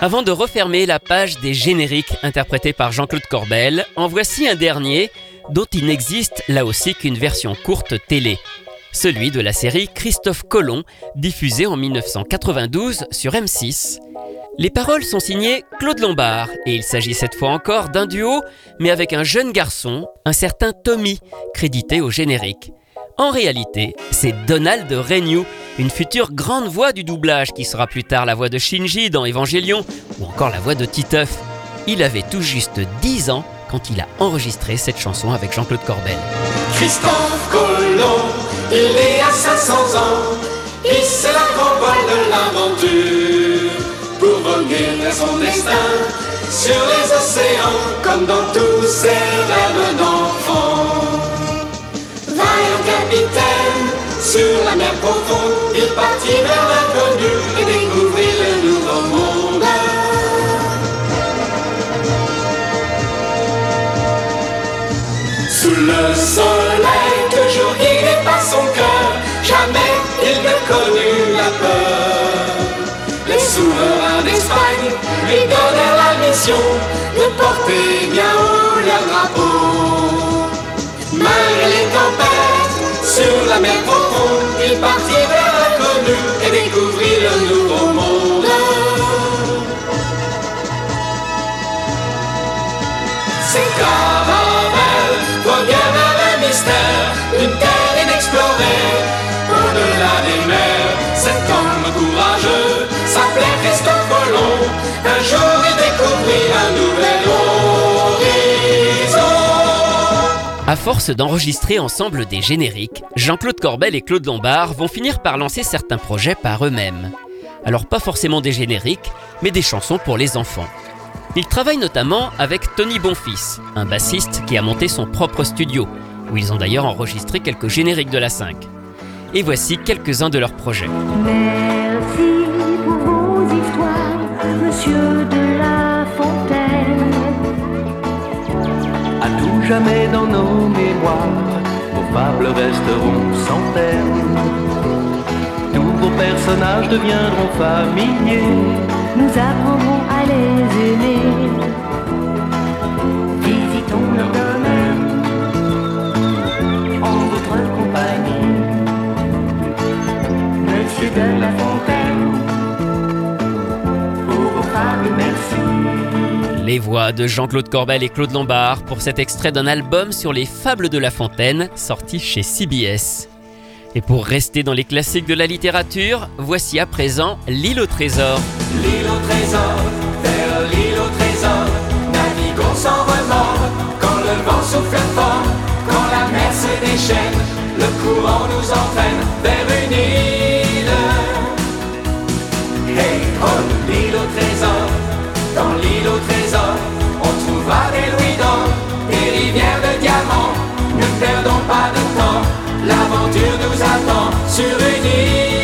S1: Avant de refermer la page des génériques interprétés par Jean-Claude Corbel, en voici un dernier dont il n'existe là aussi qu'une version courte télé. Celui de la série Christophe Colomb, diffusée en 1992 sur M6. Les paroles sont signées Claude Lombard et il s'agit cette fois encore d'un duo, mais avec un jeune garçon, un certain Tommy, crédité au générique. En réalité, c'est Donald Renew, une future grande voix du doublage qui sera plus tard la voix de Shinji dans Evangelion ou encore la voix de Titeuf. Il avait tout juste 10 ans quand il a enregistré cette chanson avec Jean-Claude Corbel.
S14: Christophe Colomb, il est à 500 ans, il c'est la grand voile de l'aventure pour voguer vers son destin sur les océans comme dans tous ses rêves d'enfant. Sur la mer profonde, il partit vers l'inconnu et découvrit le nouveau monde. Sous le soleil, toujours guidé par son cœur, jamais il ne connut la peur. Les souverains d'Espagne lui donnèrent la mission de porter bien haut leur drapeau. Malgré les tempêtes, sur la mer profonde, il
S1: À force d'enregistrer ensemble des génériques, Jean-Claude Corbel et Claude Lombard vont finir par lancer certains projets par eux-mêmes. Alors pas forcément des génériques, mais des chansons pour les enfants. Ils travaillent notamment avec Tony Bonfils, un bassiste qui a monté son propre studio, où ils ont d'ailleurs enregistré quelques génériques de la 5. Et voici quelques-uns de leurs projets.
S15: Jamais dans nos mémoires. Nos fables resteront sans terme. Tous vos personnages deviendront familiers.
S6: Nous apprendrons à les aimer. Visitons leur domaine
S15: en votre compagnie.
S6: Monsieur de la Fontaine.
S1: Les voix de Jean-Claude Corbel et Claude Lombard pour cet extrait d'un album sur les fables de La Fontaine sorti chez CBS. Et pour rester dans les classiques de la littérature, voici à présent L'île au trésor.
S16: L'île au trésor, vers l'île au trésor, naviguons sans remords. Quand le vent souffle fort, quand la mer se déchaîne, le courant nous entraîne vers une île. Hey, oh, l'île au trésor, dans l'île au trésor, on trouvera des louis d'or, des rivières de diamants. Ne perdons pas de temps, l'aventure nous attend sur une île.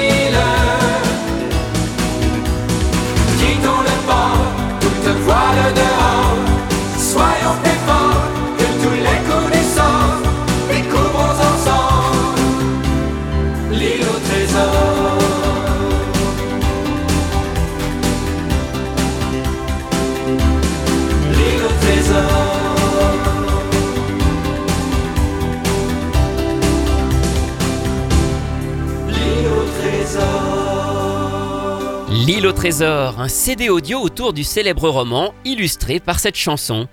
S16: L'île au trésor,
S1: un CD audio autour du célèbre roman illustré par cette chanson.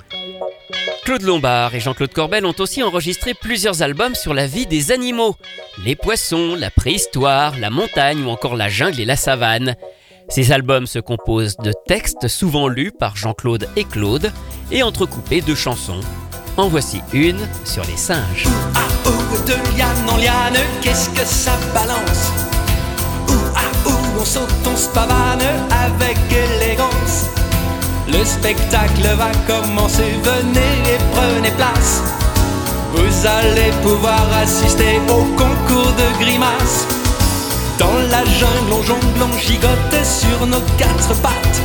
S1: Claude Lombard et Jean-Claude Corbel ont aussi enregistré plusieurs albums sur la vie des animaux. Les poissons, la préhistoire, la montagne ou encore la jungle et la savane. Ces albums se composent de textes souvent lus par Jean-Claude et Claude et entrecoupés de chansons. En voici une sur les singes.
S2: On saute, on se pavane avec élégance. Le spectacle va commencer, venez et prenez place. Vous allez pouvoir assister au concours de grimaces. Dans la jungle, on jongle, on gigote sur nos quatre pattes.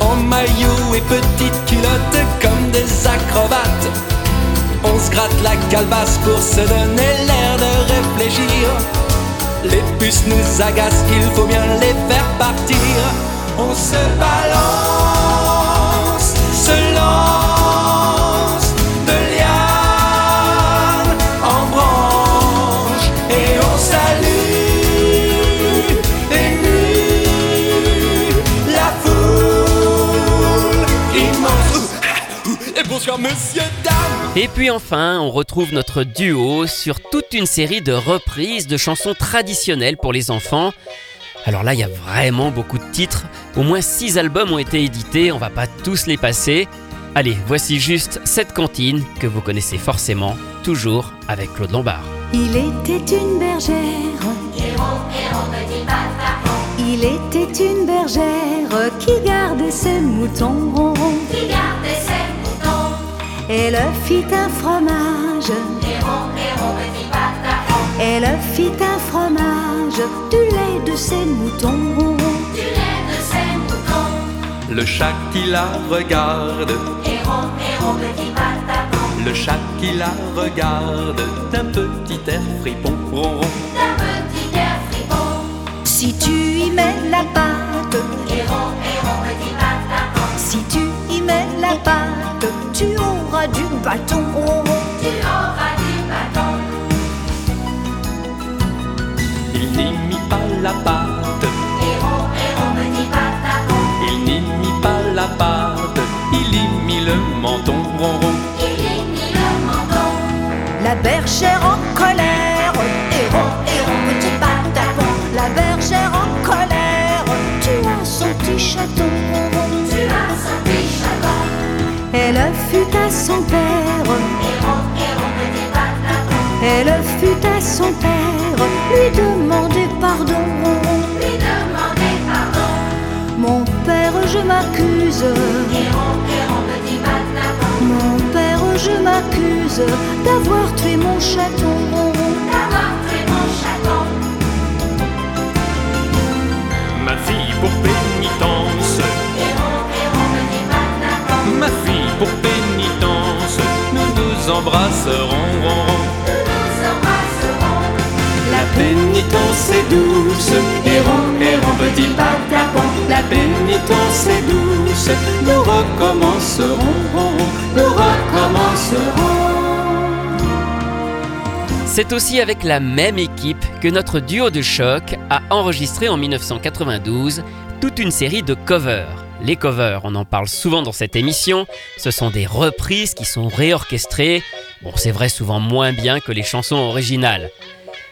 S2: En maillot et petites culottes comme des acrobates. On se gratte la calebasse pour se donner l'air de réfléchir. Les puces nous agacent, il faut bien les faire partir. On se balance, se lance de liane en branche et on salue ému la foule immense. Et bonsoir monsieur.
S1: Et puis enfin, on retrouve notre duo sur toute une série de reprises de chansons traditionnelles pour les enfants. Alors là, il y a vraiment beaucoup de titres. Au moins 6 albums ont été édités, on va pas tous les passer. Allez, voici juste cette cantine que vous connaissez forcément, toujours avec Claude Lombard.
S6: Il était une bergère. Il était une bergère qui gardait ses moutons ronrons.
S13: Qui gardait ses moutons,
S6: Elle fit un fromage.
S13: héron, héron, petit patapon,
S6: Elle fit un fromage. Du lait de ses moutons.
S13: Du lait de ses moutons,
S15: Le chat qui la regarde,
S13: héron, héron, petit
S15: le chat qui la regarde, d'un petit air fripon, ronron.
S13: d'un petit air fripon,
S6: Si tu y mets la pâte,
S13: héron, héron, petit patapon,
S6: si tu y mets la pâte, tu auras du bâton.
S13: tu auras du bâton,
S15: Il n'y mit pas la pâte,
S13: héron, héron, petit patapon,
S15: il n'y mit pas la pâte, il y mit le menton,
S13: il y mit le menton,
S6: La bergère en colère, héron, héron, petit patapon. La bergère en colère, tu as son petit chaton. Elle fut à son père, elle fut à son père, lui demander pardon.
S13: lui demander pardon,
S6: Mon père, je m'accuse, mon père, je m'accuse d'avoir tué mon chaton.
S13: d'avoir tué mon chaton,
S15: Ma fille pour pénitence, ma fille pour pénitence, nous nous
S1: embrasserons, ron, ron.
S13: nous embrasserons.
S6: La pénitence est douce, errons, errons, petit patapon. La pénitence est douce, nous recommencerons, nous recommencerons.
S2: C'est aussi avec la même équipe que notre duo de choc a enregistré en 1992 toute une série de covers. Les covers, on en parle souvent dans cette émission, ce sont des reprises qui sont réorchestrées. Bon, c'est vrai souvent moins bien que les chansons originales.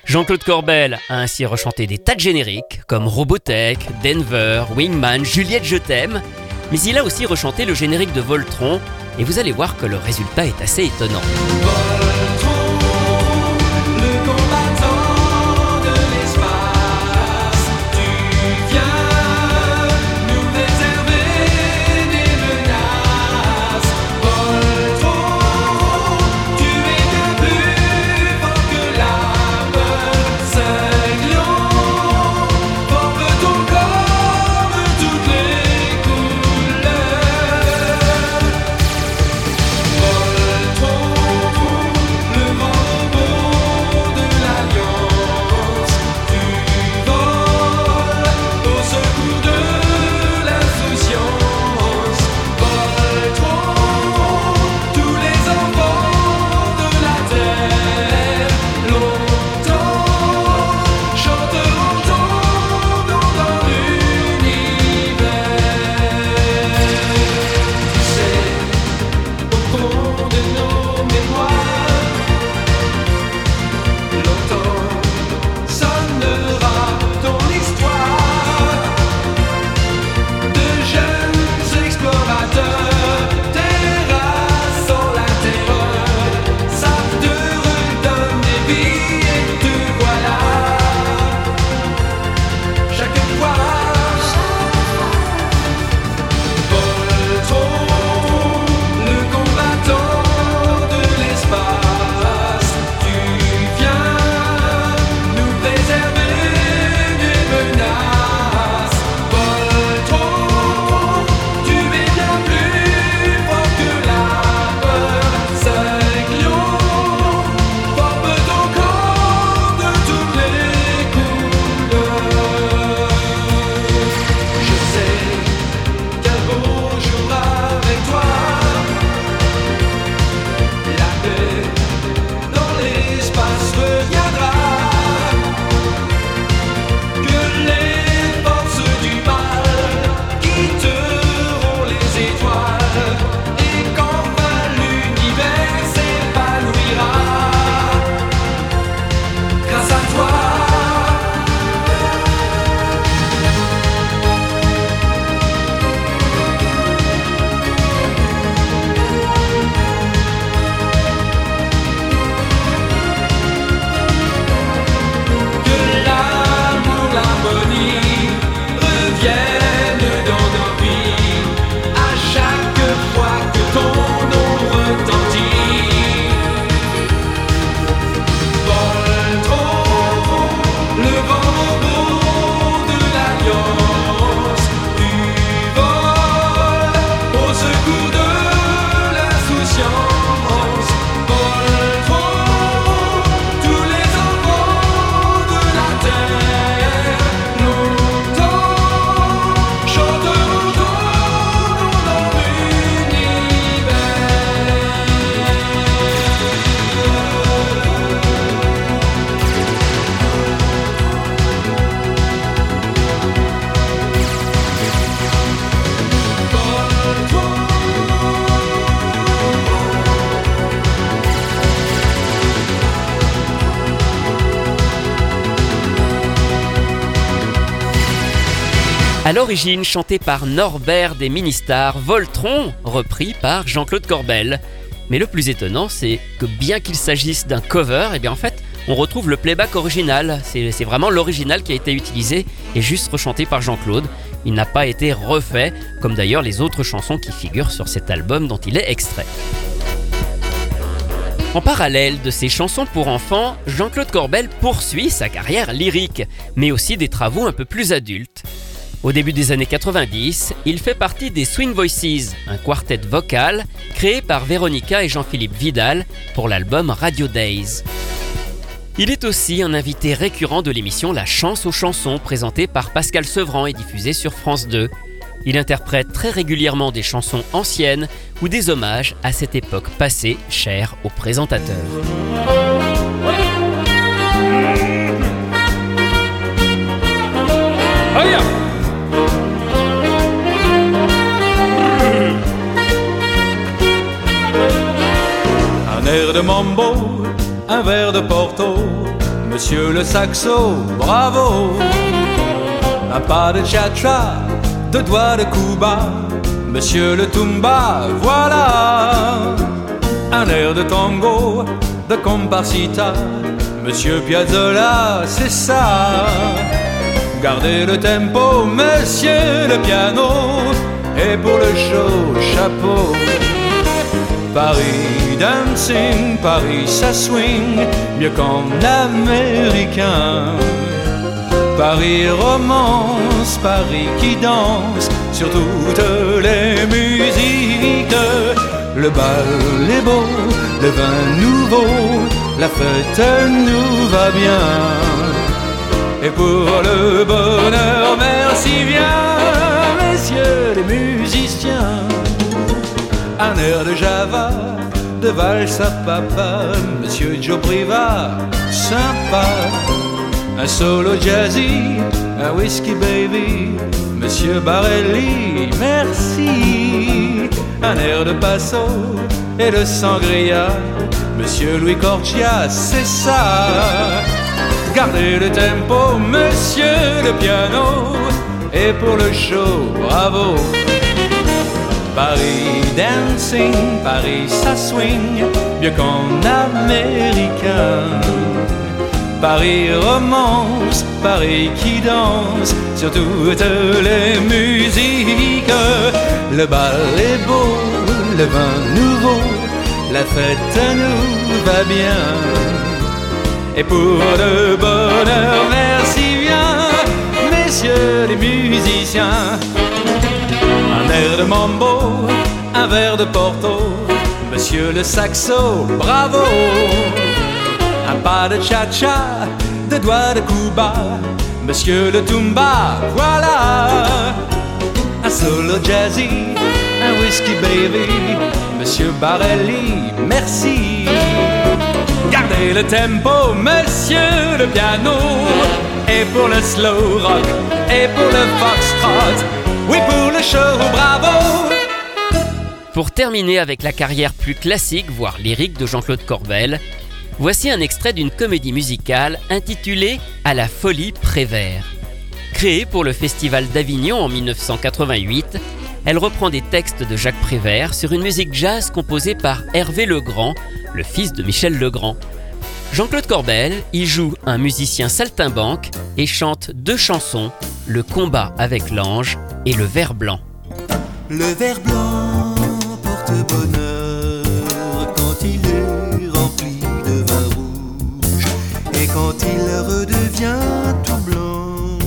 S2: Jean-Claude Corbel a ainsi rechanté des tas de génériques comme Robotech, Denver, Wingman, Juliette Je t'aime, mais il a aussi rechanté le générique de Voltron et vous allez voir que le résultat est assez étonnant.
S1: À
S2: l'origine chanté par Norbert des Ministars, Voltron, repris par Jean-Claude Corbel. Mais le plus étonnant, c'est que bien qu'il s'agisse d'un cover, et bien en fait, on retrouve le playback original. C'est c'est vraiment l'original qui a été utilisé et juste rechanté par Jean-Claude. Il n'a pas été refait, comme d'ailleurs les autres chansons qui figurent sur cet album dont il est extrait. En parallèle de ses chansons pour enfants, Jean-Claude Corbel poursuit sa carrière lyrique, mais aussi des travaux un peu plus adultes.
S1: Au début des années 90, il fait partie des Swing Voices, un quartet vocal créé par Véronica et Jean-Philippe Vidal pour l'album Radio Days. Il est aussi un invité récurrent de l'émission La Chance aux chansons présentée par Pascal Sevran et diffusée sur France 2. Il interprète très régulièrement des chansons anciennes ou des hommages à cette époque passée chère aux présentateurs.
S2: Air de mambo, un verre de porto, monsieur le saxo, bravo. Un pas de cha-cha, deux doigts de Cuba, monsieur le tumba, voilà. Un air de tango, de comparsita, monsieur Piazzolla, c'est ça. Gardez le tempo, monsieur le piano, et pour le show, chapeau. Paris dancing, Paris ça swing, mieux qu'en américain. Paris romance, Paris qui danse sur toutes les musiques. Le bal est beau, le vin nouveau, la fête nous va bien. Et pour le bonheur, merci bien, messieurs les musiciens. Un air de Java, de valse papa, monsieur Joe Priva, sympa. Un solo jazzy, un whisky baby, monsieur Barelli, merci. Un air de passo et de sangria, monsieur Louis Corchia, c'est ça. Gardez le tempo, monsieur le piano, et pour le show, bravo. Paris dancing, Paris ça swing, mieux qu'en américain. Paris romance, Paris qui danse sur toutes les musiques. Le bal est beau, le vin nouveau, la fête nous va bien. Et pour le bonheur, merci bien, messieurs les musiciens. Un air de mambo, un verre de porto, monsieur le saxo, bravo. Un pas de cha-cha, deux doigts de Cuba, monsieur le tumba, voilà. Un solo jazzy, un whisky baby, monsieur Barelli, merci. Gardez le tempo, monsieur le piano, et pour le slow rock, et pour le foxtrot, oui pour le show, bravo.
S1: Pour terminer avec la carrière plus classique, voire lyrique de Jean-Claude Corbel, voici un extrait d'une comédie musicale intitulée À la folie Prévert. Créée pour le Festival d'Avignon en 1988, elle reprend des textes de Jacques Prévert sur une musique jazz composée par Hervé Legrand, le fils de Michel Legrand. Jean-Claude Corbel y joue un musicien saltimbanque et chante deux chansons, Le combat avec l'ange et Le ver blanc.
S17: Le ver blanc porte bonheur quand il est rempli de vin rouge et quand il redevient tout blanc.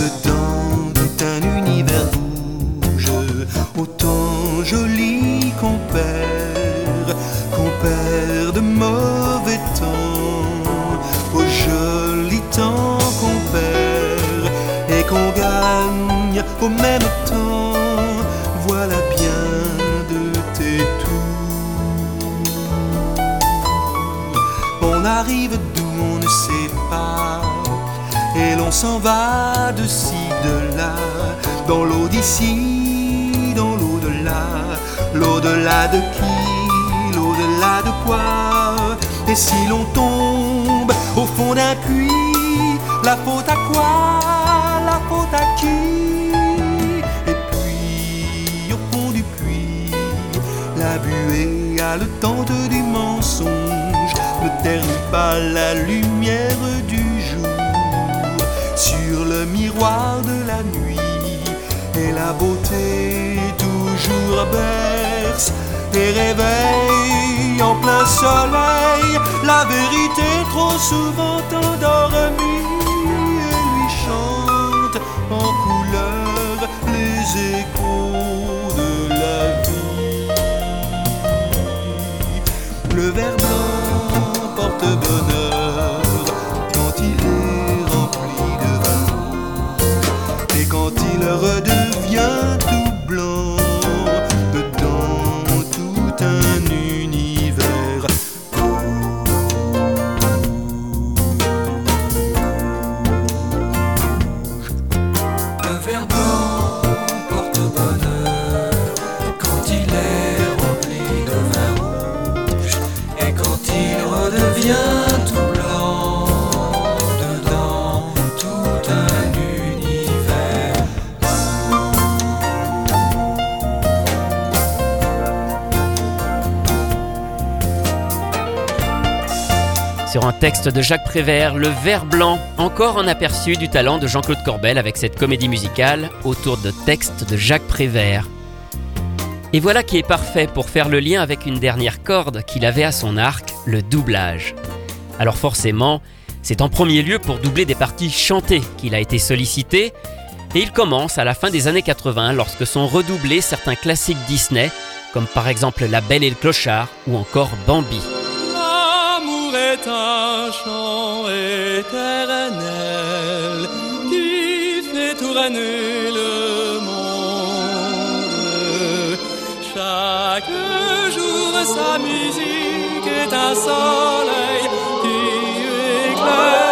S17: Dedans tout un univers rouge, autant joli qu'on perd, qu'on perd au même temps. Voilà bien de tes tours. On arrive d'où on ne sait pas, et l'on s'en va de ci, de là, dans l'eau d'ici, dans l'au-delà, l'au-delà de qui, l'au-delà de quoi, et si l'on tombe au fond d'un puits, la faute à quoi, la faute à qui? La buée haletante du mensonge ne ternit pas la lumière du jour. Sur le miroir de la nuit. Et la beauté toujours berce. Et réveille en plein soleil la vérité trop souvent endormie
S1: de bonheur. Texte de Jacques Prévert, Le Vert Blanc, encore un aperçu du talent de Jean-Claude Corbel avec cette comédie musicale autour de textes de Jacques Prévert. Et voilà qui est parfait pour faire le lien avec une dernière corde qu'il avait à son arc, le doublage. Alors forcément, c'est en premier lieu pour doubler des parties chantées qu'il a été sollicité, et il commence à la fin des années 80 lorsque sont redoublés certains classiques Disney, comme par exemple La Belle et le Clochard ou encore Bambi.
S18: Est un chant éternel qui fait tourner le monde. Chaque jour sa musique est un soleil qui éclaire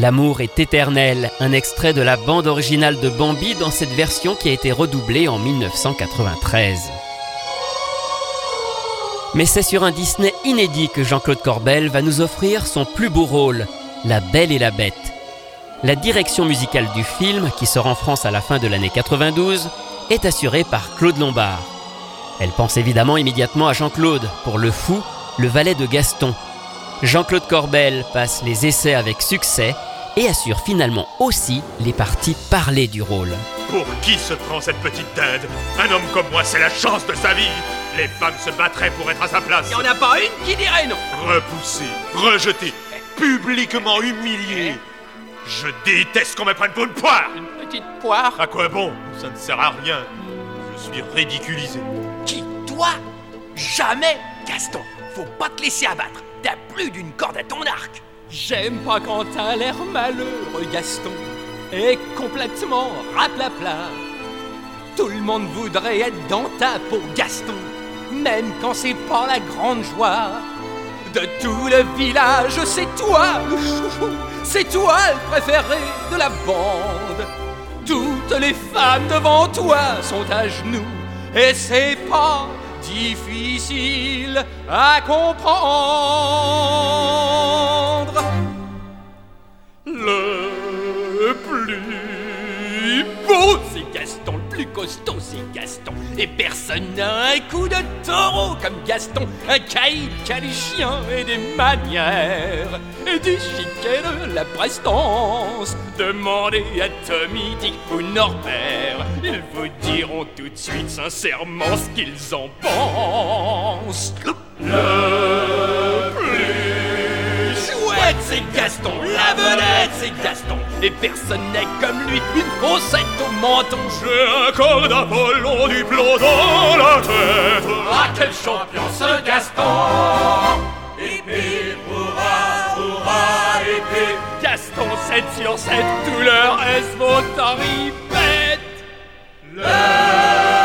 S18: L'amour est éternel,
S1: un extrait de la bande originale de Bambi dans cette version qui a été redoublée en 1993. Mais c'est sur un Disney inédit que Jean-Claude Corbel va nous offrir son plus beau rôle, La Belle et la Bête. La direction musicale du film, qui sort en France à la fin de l'année 92, est assurée par Claude Lombard. Elle pense évidemment immédiatement à Jean-Claude pour le fou, le valet de Gaston. Jean-Claude Corbel passe les essais avec succès et assure finalement aussi les parties parlées du rôle.
S19: Pour qui se prend cette petite dinde? Un homme comme moi, c'est la chance de sa vie. Les femmes se battraient pour être à sa place.
S2: Il n'y en a pas une qui dirait non.
S19: Repoussé, rejeté, publiquement humilié. Je déteste qu'on me prenne pour une poire.
S2: Une petite poire?
S19: À quoi bon? Ça ne sert à rien. Je suis ridiculisé.
S2: Qui? Toi? Jamais Gaston, faut pas te laisser abattre. T'as plus d'une corde à ton arc. J'aime pas quand t'as l'air malheureux, Gaston. Et complètement raplapla. Tout le monde voudrait être dans ta peau, Gaston. Même quand c'est pas la grande joie. De tout le village, c'est toi le chouchou. C'est toi le préféré de la bande. Toutes les femmes devant toi sont à genoux. Et c'est pas difficile à comprendre. Le plus beau, c'est plus costaud, c'est Gaston. Et personne n'a un coup de taureau comme Gaston, un caïd qui a des chiens et des manières, et du chic et de la prestance. Demandez à Tommy, Dick ou Norbert, ils vous diront tout de suite sincèrement ce qu'ils en pensent. Le plus c'est Gaston, la vedette, c'est Gaston. Et personne n'est comme lui, une faussette au menton.
S19: J'ai un corps d'Apollon du plomb dans la tête.
S2: Ah, quel champion ce Gaston. Hippie, hurrah, hurrah, hippie Gaston 7 sur 7, douleur, est-ce vos tarifettes Le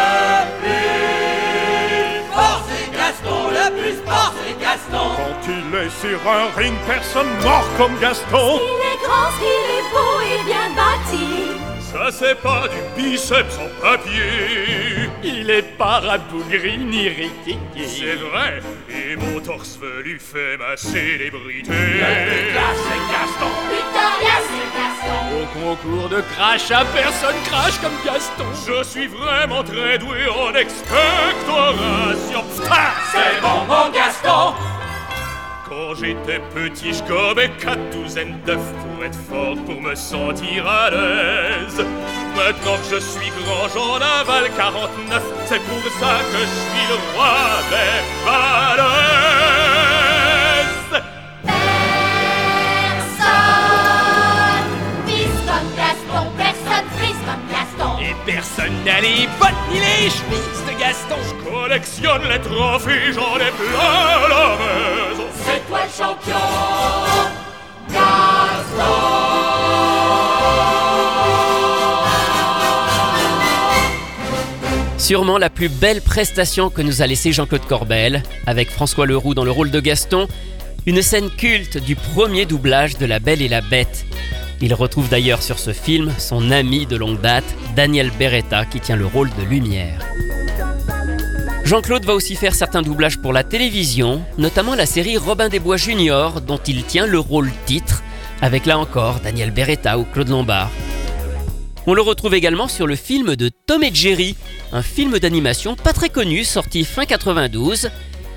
S2: Gaston
S19: Quand il est sur un ring, personne mord comme Gaston.
S13: Il est grand, qu'il est beau et bien bâti.
S19: Ça c'est pas du biceps en papier.
S2: Il est pas rabougri ni rikiki.
S19: C'est vrai, et mon torse velu fait ma célébrité
S2: Le classe, c'est Gaston.
S13: Victoria, c'est Gaston.
S2: Au concours de crachat, personne crache comme Gaston.
S19: Je suis vraiment très doué en expectoration.
S2: C'est bon, mon Gaston
S19: Quand j'étais petit, je gobais quatre douzaines d'œufs pour être fort, pour me sentir à l'aise. Maintenant que je suis grand, j'en avale 49, c'est pour ça que je suis le roi des balaises.
S13: Personne vise comme Gaston, personne frise comme Gaston.
S2: Et personne n'a les bottes ni les chemises de Gaston
S19: Je collectionne les trophées, j'en ai plein à la maison.
S13: Champion.
S1: Sûrement la plus belle prestation que nous a laissée Jean-Claude Corbel, avec François Leroux dans le rôle de Gaston, une scène culte du premier doublage de La Belle et la Bête. Il retrouve d'ailleurs sur ce film son ami de longue date, Daniel Beretta, qui tient le rôle de Lumière. Jean-Claude va aussi faire certains doublages pour la télévision, notamment la série Robin des Bois Junior, dont il tient le rôle titre, avec là encore Daniel Beretta ou Claude Lombard. On le retrouve également sur le film de Tom et Jerry, un film d'animation pas très connu sorti fin 92.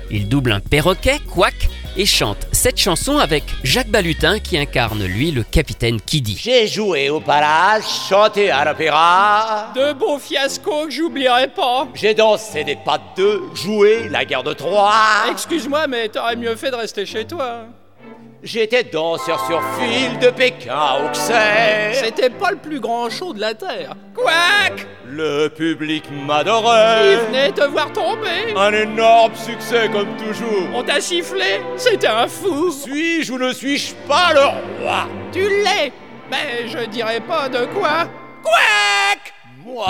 S1: Il double un perroquet, Quack, et chante cette chanson avec Jacques Balutin qui incarne lui le capitaine Kiddy.
S20: J'ai joué au palace, chanté à l'opéra.
S21: De beaux fiascos que j'oublierai pas.
S20: J'ai dansé des pas de deux, joué la guerre de Troie.
S21: Excuse-moi, mais t'aurais mieux fait de rester chez toi.
S20: J'étais danseur sur fil de Pékin à Auxerre.
S21: C'était pas le plus grand show de la Terre. Quack
S20: Le public m'adorait.
S21: Il venait te voir tomber.
S20: Un énorme succès comme toujours.
S21: On t'a sifflé C'était un fou.
S20: Suis-je ou ne suis-je pas le roi?
S21: Tu l'es Mais je dirais pas de quoi.
S20: Quack Moi,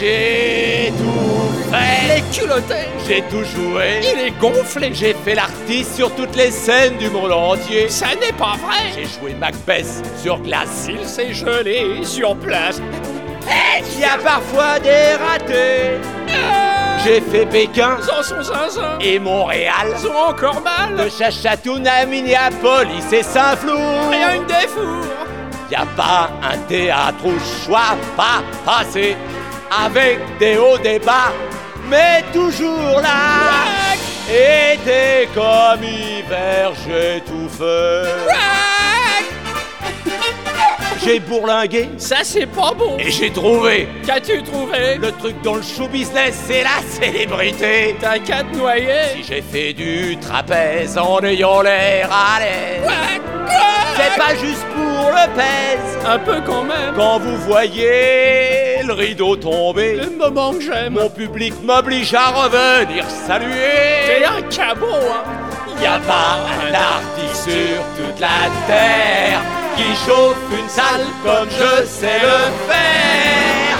S20: j'ai tout fait.
S21: Les culottés
S20: J'ai tout joué.
S21: Il est gonflé
S20: J'ai fait l'artiste sur toutes les scènes du monde entier.
S21: Ça n'est pas vrai
S20: J'ai joué Macbeth sur glace.
S21: Il s'est gelé sur place.
S20: Il y a parfois des ratés. J'ai fait Pékin
S21: Sans son zinzin
S20: et Montréal.
S21: Ils ont encore mal
S20: De Chachatoun à Minneapolis et Saint-Flour.
S21: Rien que des fours
S20: Y a pas un théâtre où je sois pas passé avec des hauts, des bas, mais toujours là. Été comme hiver, j'ai tout fait. J'ai bourlingué.
S21: Ça c'est pas bon.
S20: Et j'ai trouvé.
S21: Qu'as-tu trouvé?
S20: Le truc dans le show business, c'est la célébrité.
S21: T'as qu'à te noyer
S20: Si j'ai fait du trapèze en ayant l'air à l'aise, c'est pas juste pour le pèse.
S21: Un peu quand même.
S20: Quand vous voyez le rideau tomber,
S21: Le moment que j'aime.
S20: mon public m'oblige à revenir
S21: T'es
S20: saluer.
S21: un cabot, hein.
S20: Y a pas un artiste sur toute la terre qui chauffe une salle comme je sais le faire.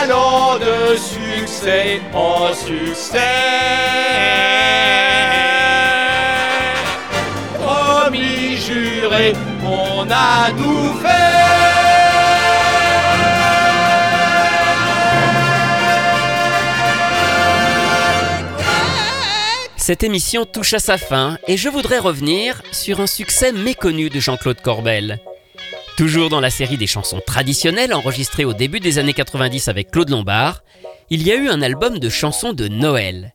S20: Allant de succès en succès. Promis, juré, on a tout
S1: Cette émission touche à sa fin et je voudrais revenir sur un succès méconnu de Jean-Claude Corbel. Toujours dans la série des chansons traditionnelles enregistrées au début des années 90 avec Claude Lombard, il y a eu un album de chansons de Noël.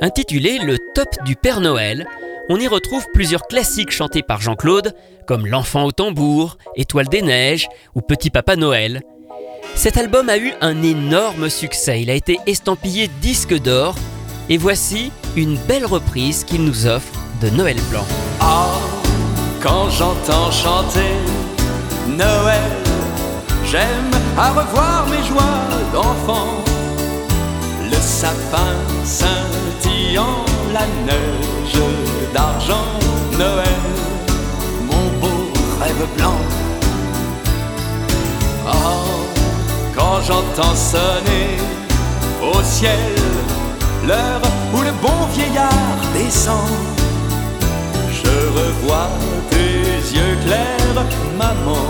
S1: Intitulé Le Top du Père Noël, on y retrouve plusieurs classiques chantés par Jean-Claude, comme L'Enfant au tambour, Étoile des neiges ou Petit Papa Noël. Cet album a eu un énorme succès, il a été estampillé disque d'or, et voici une belle reprise qu'il nous offre de Noël Blanc.
S2: Ah, quand j'entends chanter Noël, j'aime à revoir mes joies d'enfant. Le sapin scintillant, la neige d'argent, Noël, mon beau rêve blanc. Oh, quand j'entends sonner au ciel l'heure où le bon vieillard descend, je revois tes yeux clairs, maman,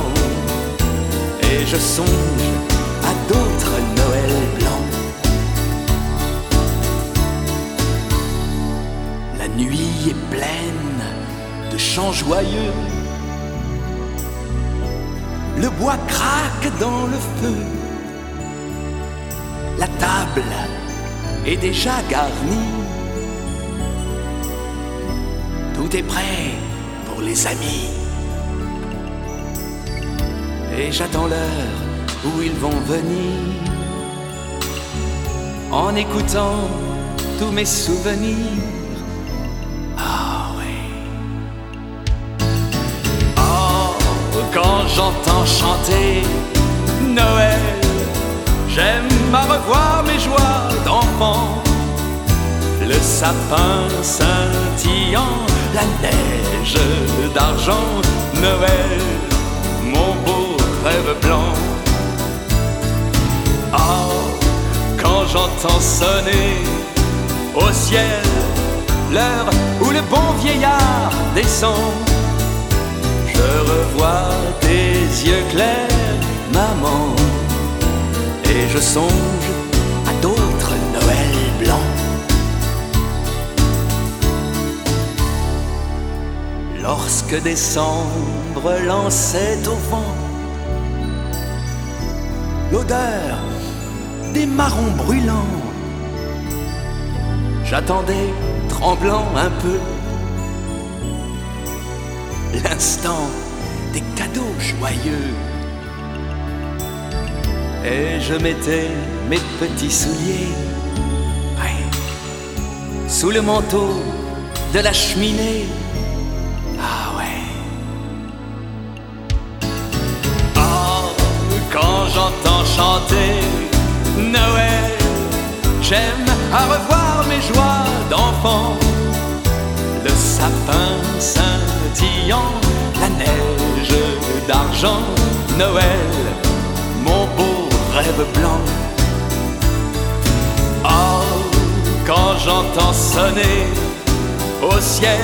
S2: et je songe à d'autres Noël blancs. La nuit est pleine de chants joyeux. Le bois craque dans le feu. La table est déjà garnie. Tout est prêt pour les amis. Et j'attends l'heure où ils vont venir. En écoutant tous mes souvenirs. Ah oui. Oh, quand j'entends chanter Noël, j'aime à revoir mes joies d'enfant. Le sapin scintillant, la neige d'argent, Noël, mon beau rêve blanc. Oh, quand j'entends sonner au ciel l'heure où le bon vieillard descend, je revois tes yeux clairs, maman, et je songe à d'autres Noël blancs. Lorsque décembre lançait au vent l'odeur des marrons brûlants, j'attendais tremblant un peu l'instant des cadeaux joyeux. Et je mettais mes petits souliers ouais, sous le manteau de la cheminée. Ah ouais. Oh, quand j'entends chanter Noël, j'aime à revoir mes joies d'enfant. Le sapin scintillant, la neige d'argent, Noël, mon beau rêve blanc. Oh, quand j'entends sonner au ciel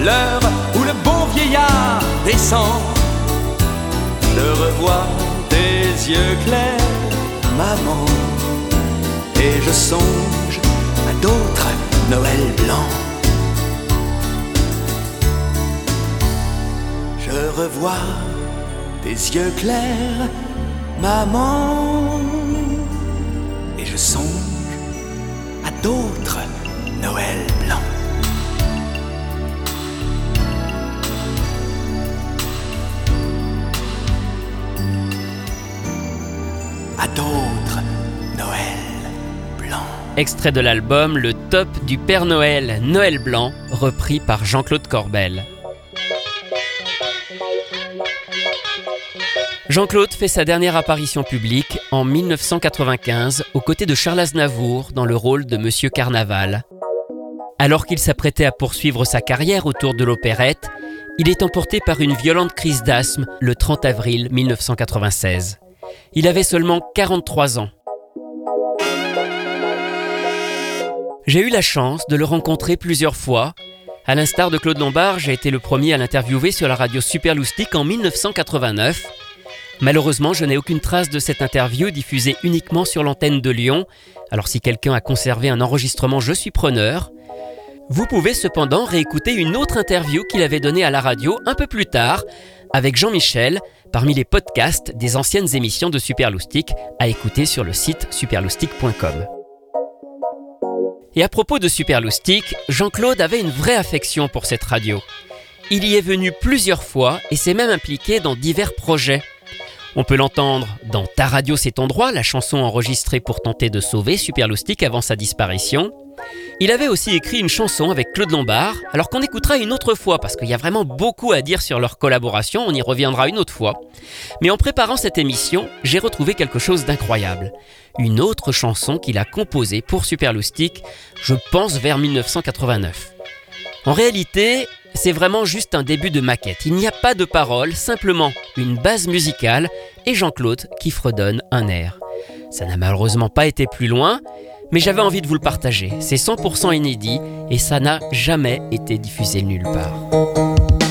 S2: l'heure où le bon vieillard descend, je revois tes yeux clairs, maman, et je songe à d'autres Noël blancs. Je revois tes yeux clairs, maman, et je songe à d'autres Noël blancs. À d'autres Noël blancs.
S1: Extrait de l'album Le top du Père Noël, Noël Blanc, repris par Jean-Claude Corbel. Jean-Claude fait sa dernière apparition publique en 1995 aux côtés de Charles Aznavour dans le rôle de Monsieur Carnaval. Alors qu'il s'apprêtait à poursuivre sa carrière autour de l'opérette, il est emporté par une violente crise d'asthme le 30 avril 1996. Il avait seulement 43 ans. J'ai eu la chance de le rencontrer plusieurs fois. À l'instar de Claude Lombard, j'ai été le premier à l'interviewer sur la radio Super Loustic en 1989. Malheureusement, je n'ai aucune trace de cette interview diffusée uniquement sur l'antenne de Lyon. Alors si quelqu'un a conservé un enregistrement, je suis preneur. Vous pouvez cependant réécouter une autre interview qu'il avait donnée à la radio un peu plus tard avec Jean-Michel parmi les podcasts des anciennes émissions de Superloustic à écouter sur le site superloustic.com. Et à propos de Superloustic, Jean-Claude avait une vraie affection pour cette radio. Il y est venu plusieurs fois et s'est même impliqué dans divers projets. On peut l'entendre dans Ta radio c'est ton droit, la chanson enregistrée pour tenter de sauver Superloustic avant sa disparition. Il avait aussi écrit une chanson avec Claude Lombard, alors qu'on écoutera une autre fois parce qu'il y a vraiment beaucoup à dire sur leur collaboration, on y reviendra une autre fois. Mais en préparant cette émission, j'ai retrouvé quelque chose d'incroyable. Une autre chanson qu'il a composée pour Superloustic, je pense vers 1989. En réalité, c'est vraiment juste un début de maquette. Il n'y a pas de paroles, simplement une base musicale et Jean-Claude qui fredonne un air. Ça n'a malheureusement pas été plus loin, mais j'avais envie de vous le partager. C'est 100% inédit et ça n'a jamais été diffusé nulle part.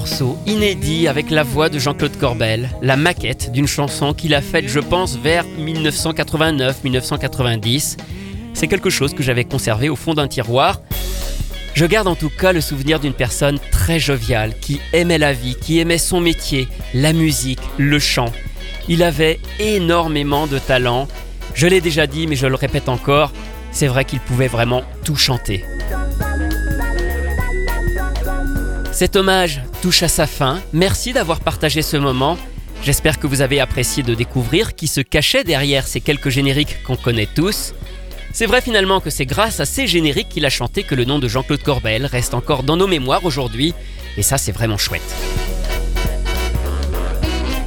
S1: Morceau inédit avec la voix de Jean-Claude Corbel, la maquette d'une chanson qu'il a faite, je pense, vers 1989-1990. C'est quelque chose que j'avais conservé au fond d'un tiroir. Je garde en tout cas le souvenir d'une personne très joviale, qui aimait la vie, qui aimait son métier, la musique, le chant. Il avait énormément de talent. Je l'ai déjà dit, mais je le répète encore, c'est vrai qu'il pouvait vraiment tout chanter. Cet hommage touche à sa fin. Merci d'avoir partagé ce moment. J'espère que vous avez apprécié de découvrir qui se cachait derrière ces quelques génériques qu'on connaît tous. C'est vrai finalement que c'est grâce à ces génériques qu'il a chanté que le nom de Jean-Claude Corbel reste encore dans nos mémoires aujourd'hui, et ça c'est vraiment chouette.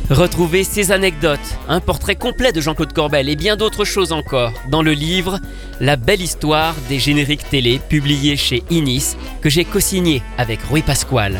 S1: Retrouvez ces anecdotes, un portrait complet de Jean-Claude Corbel et bien d'autres choses encore dans le livre La belle histoire des génériques télé publié chez Inis que j'ai co-signé avec Rui Pasquale.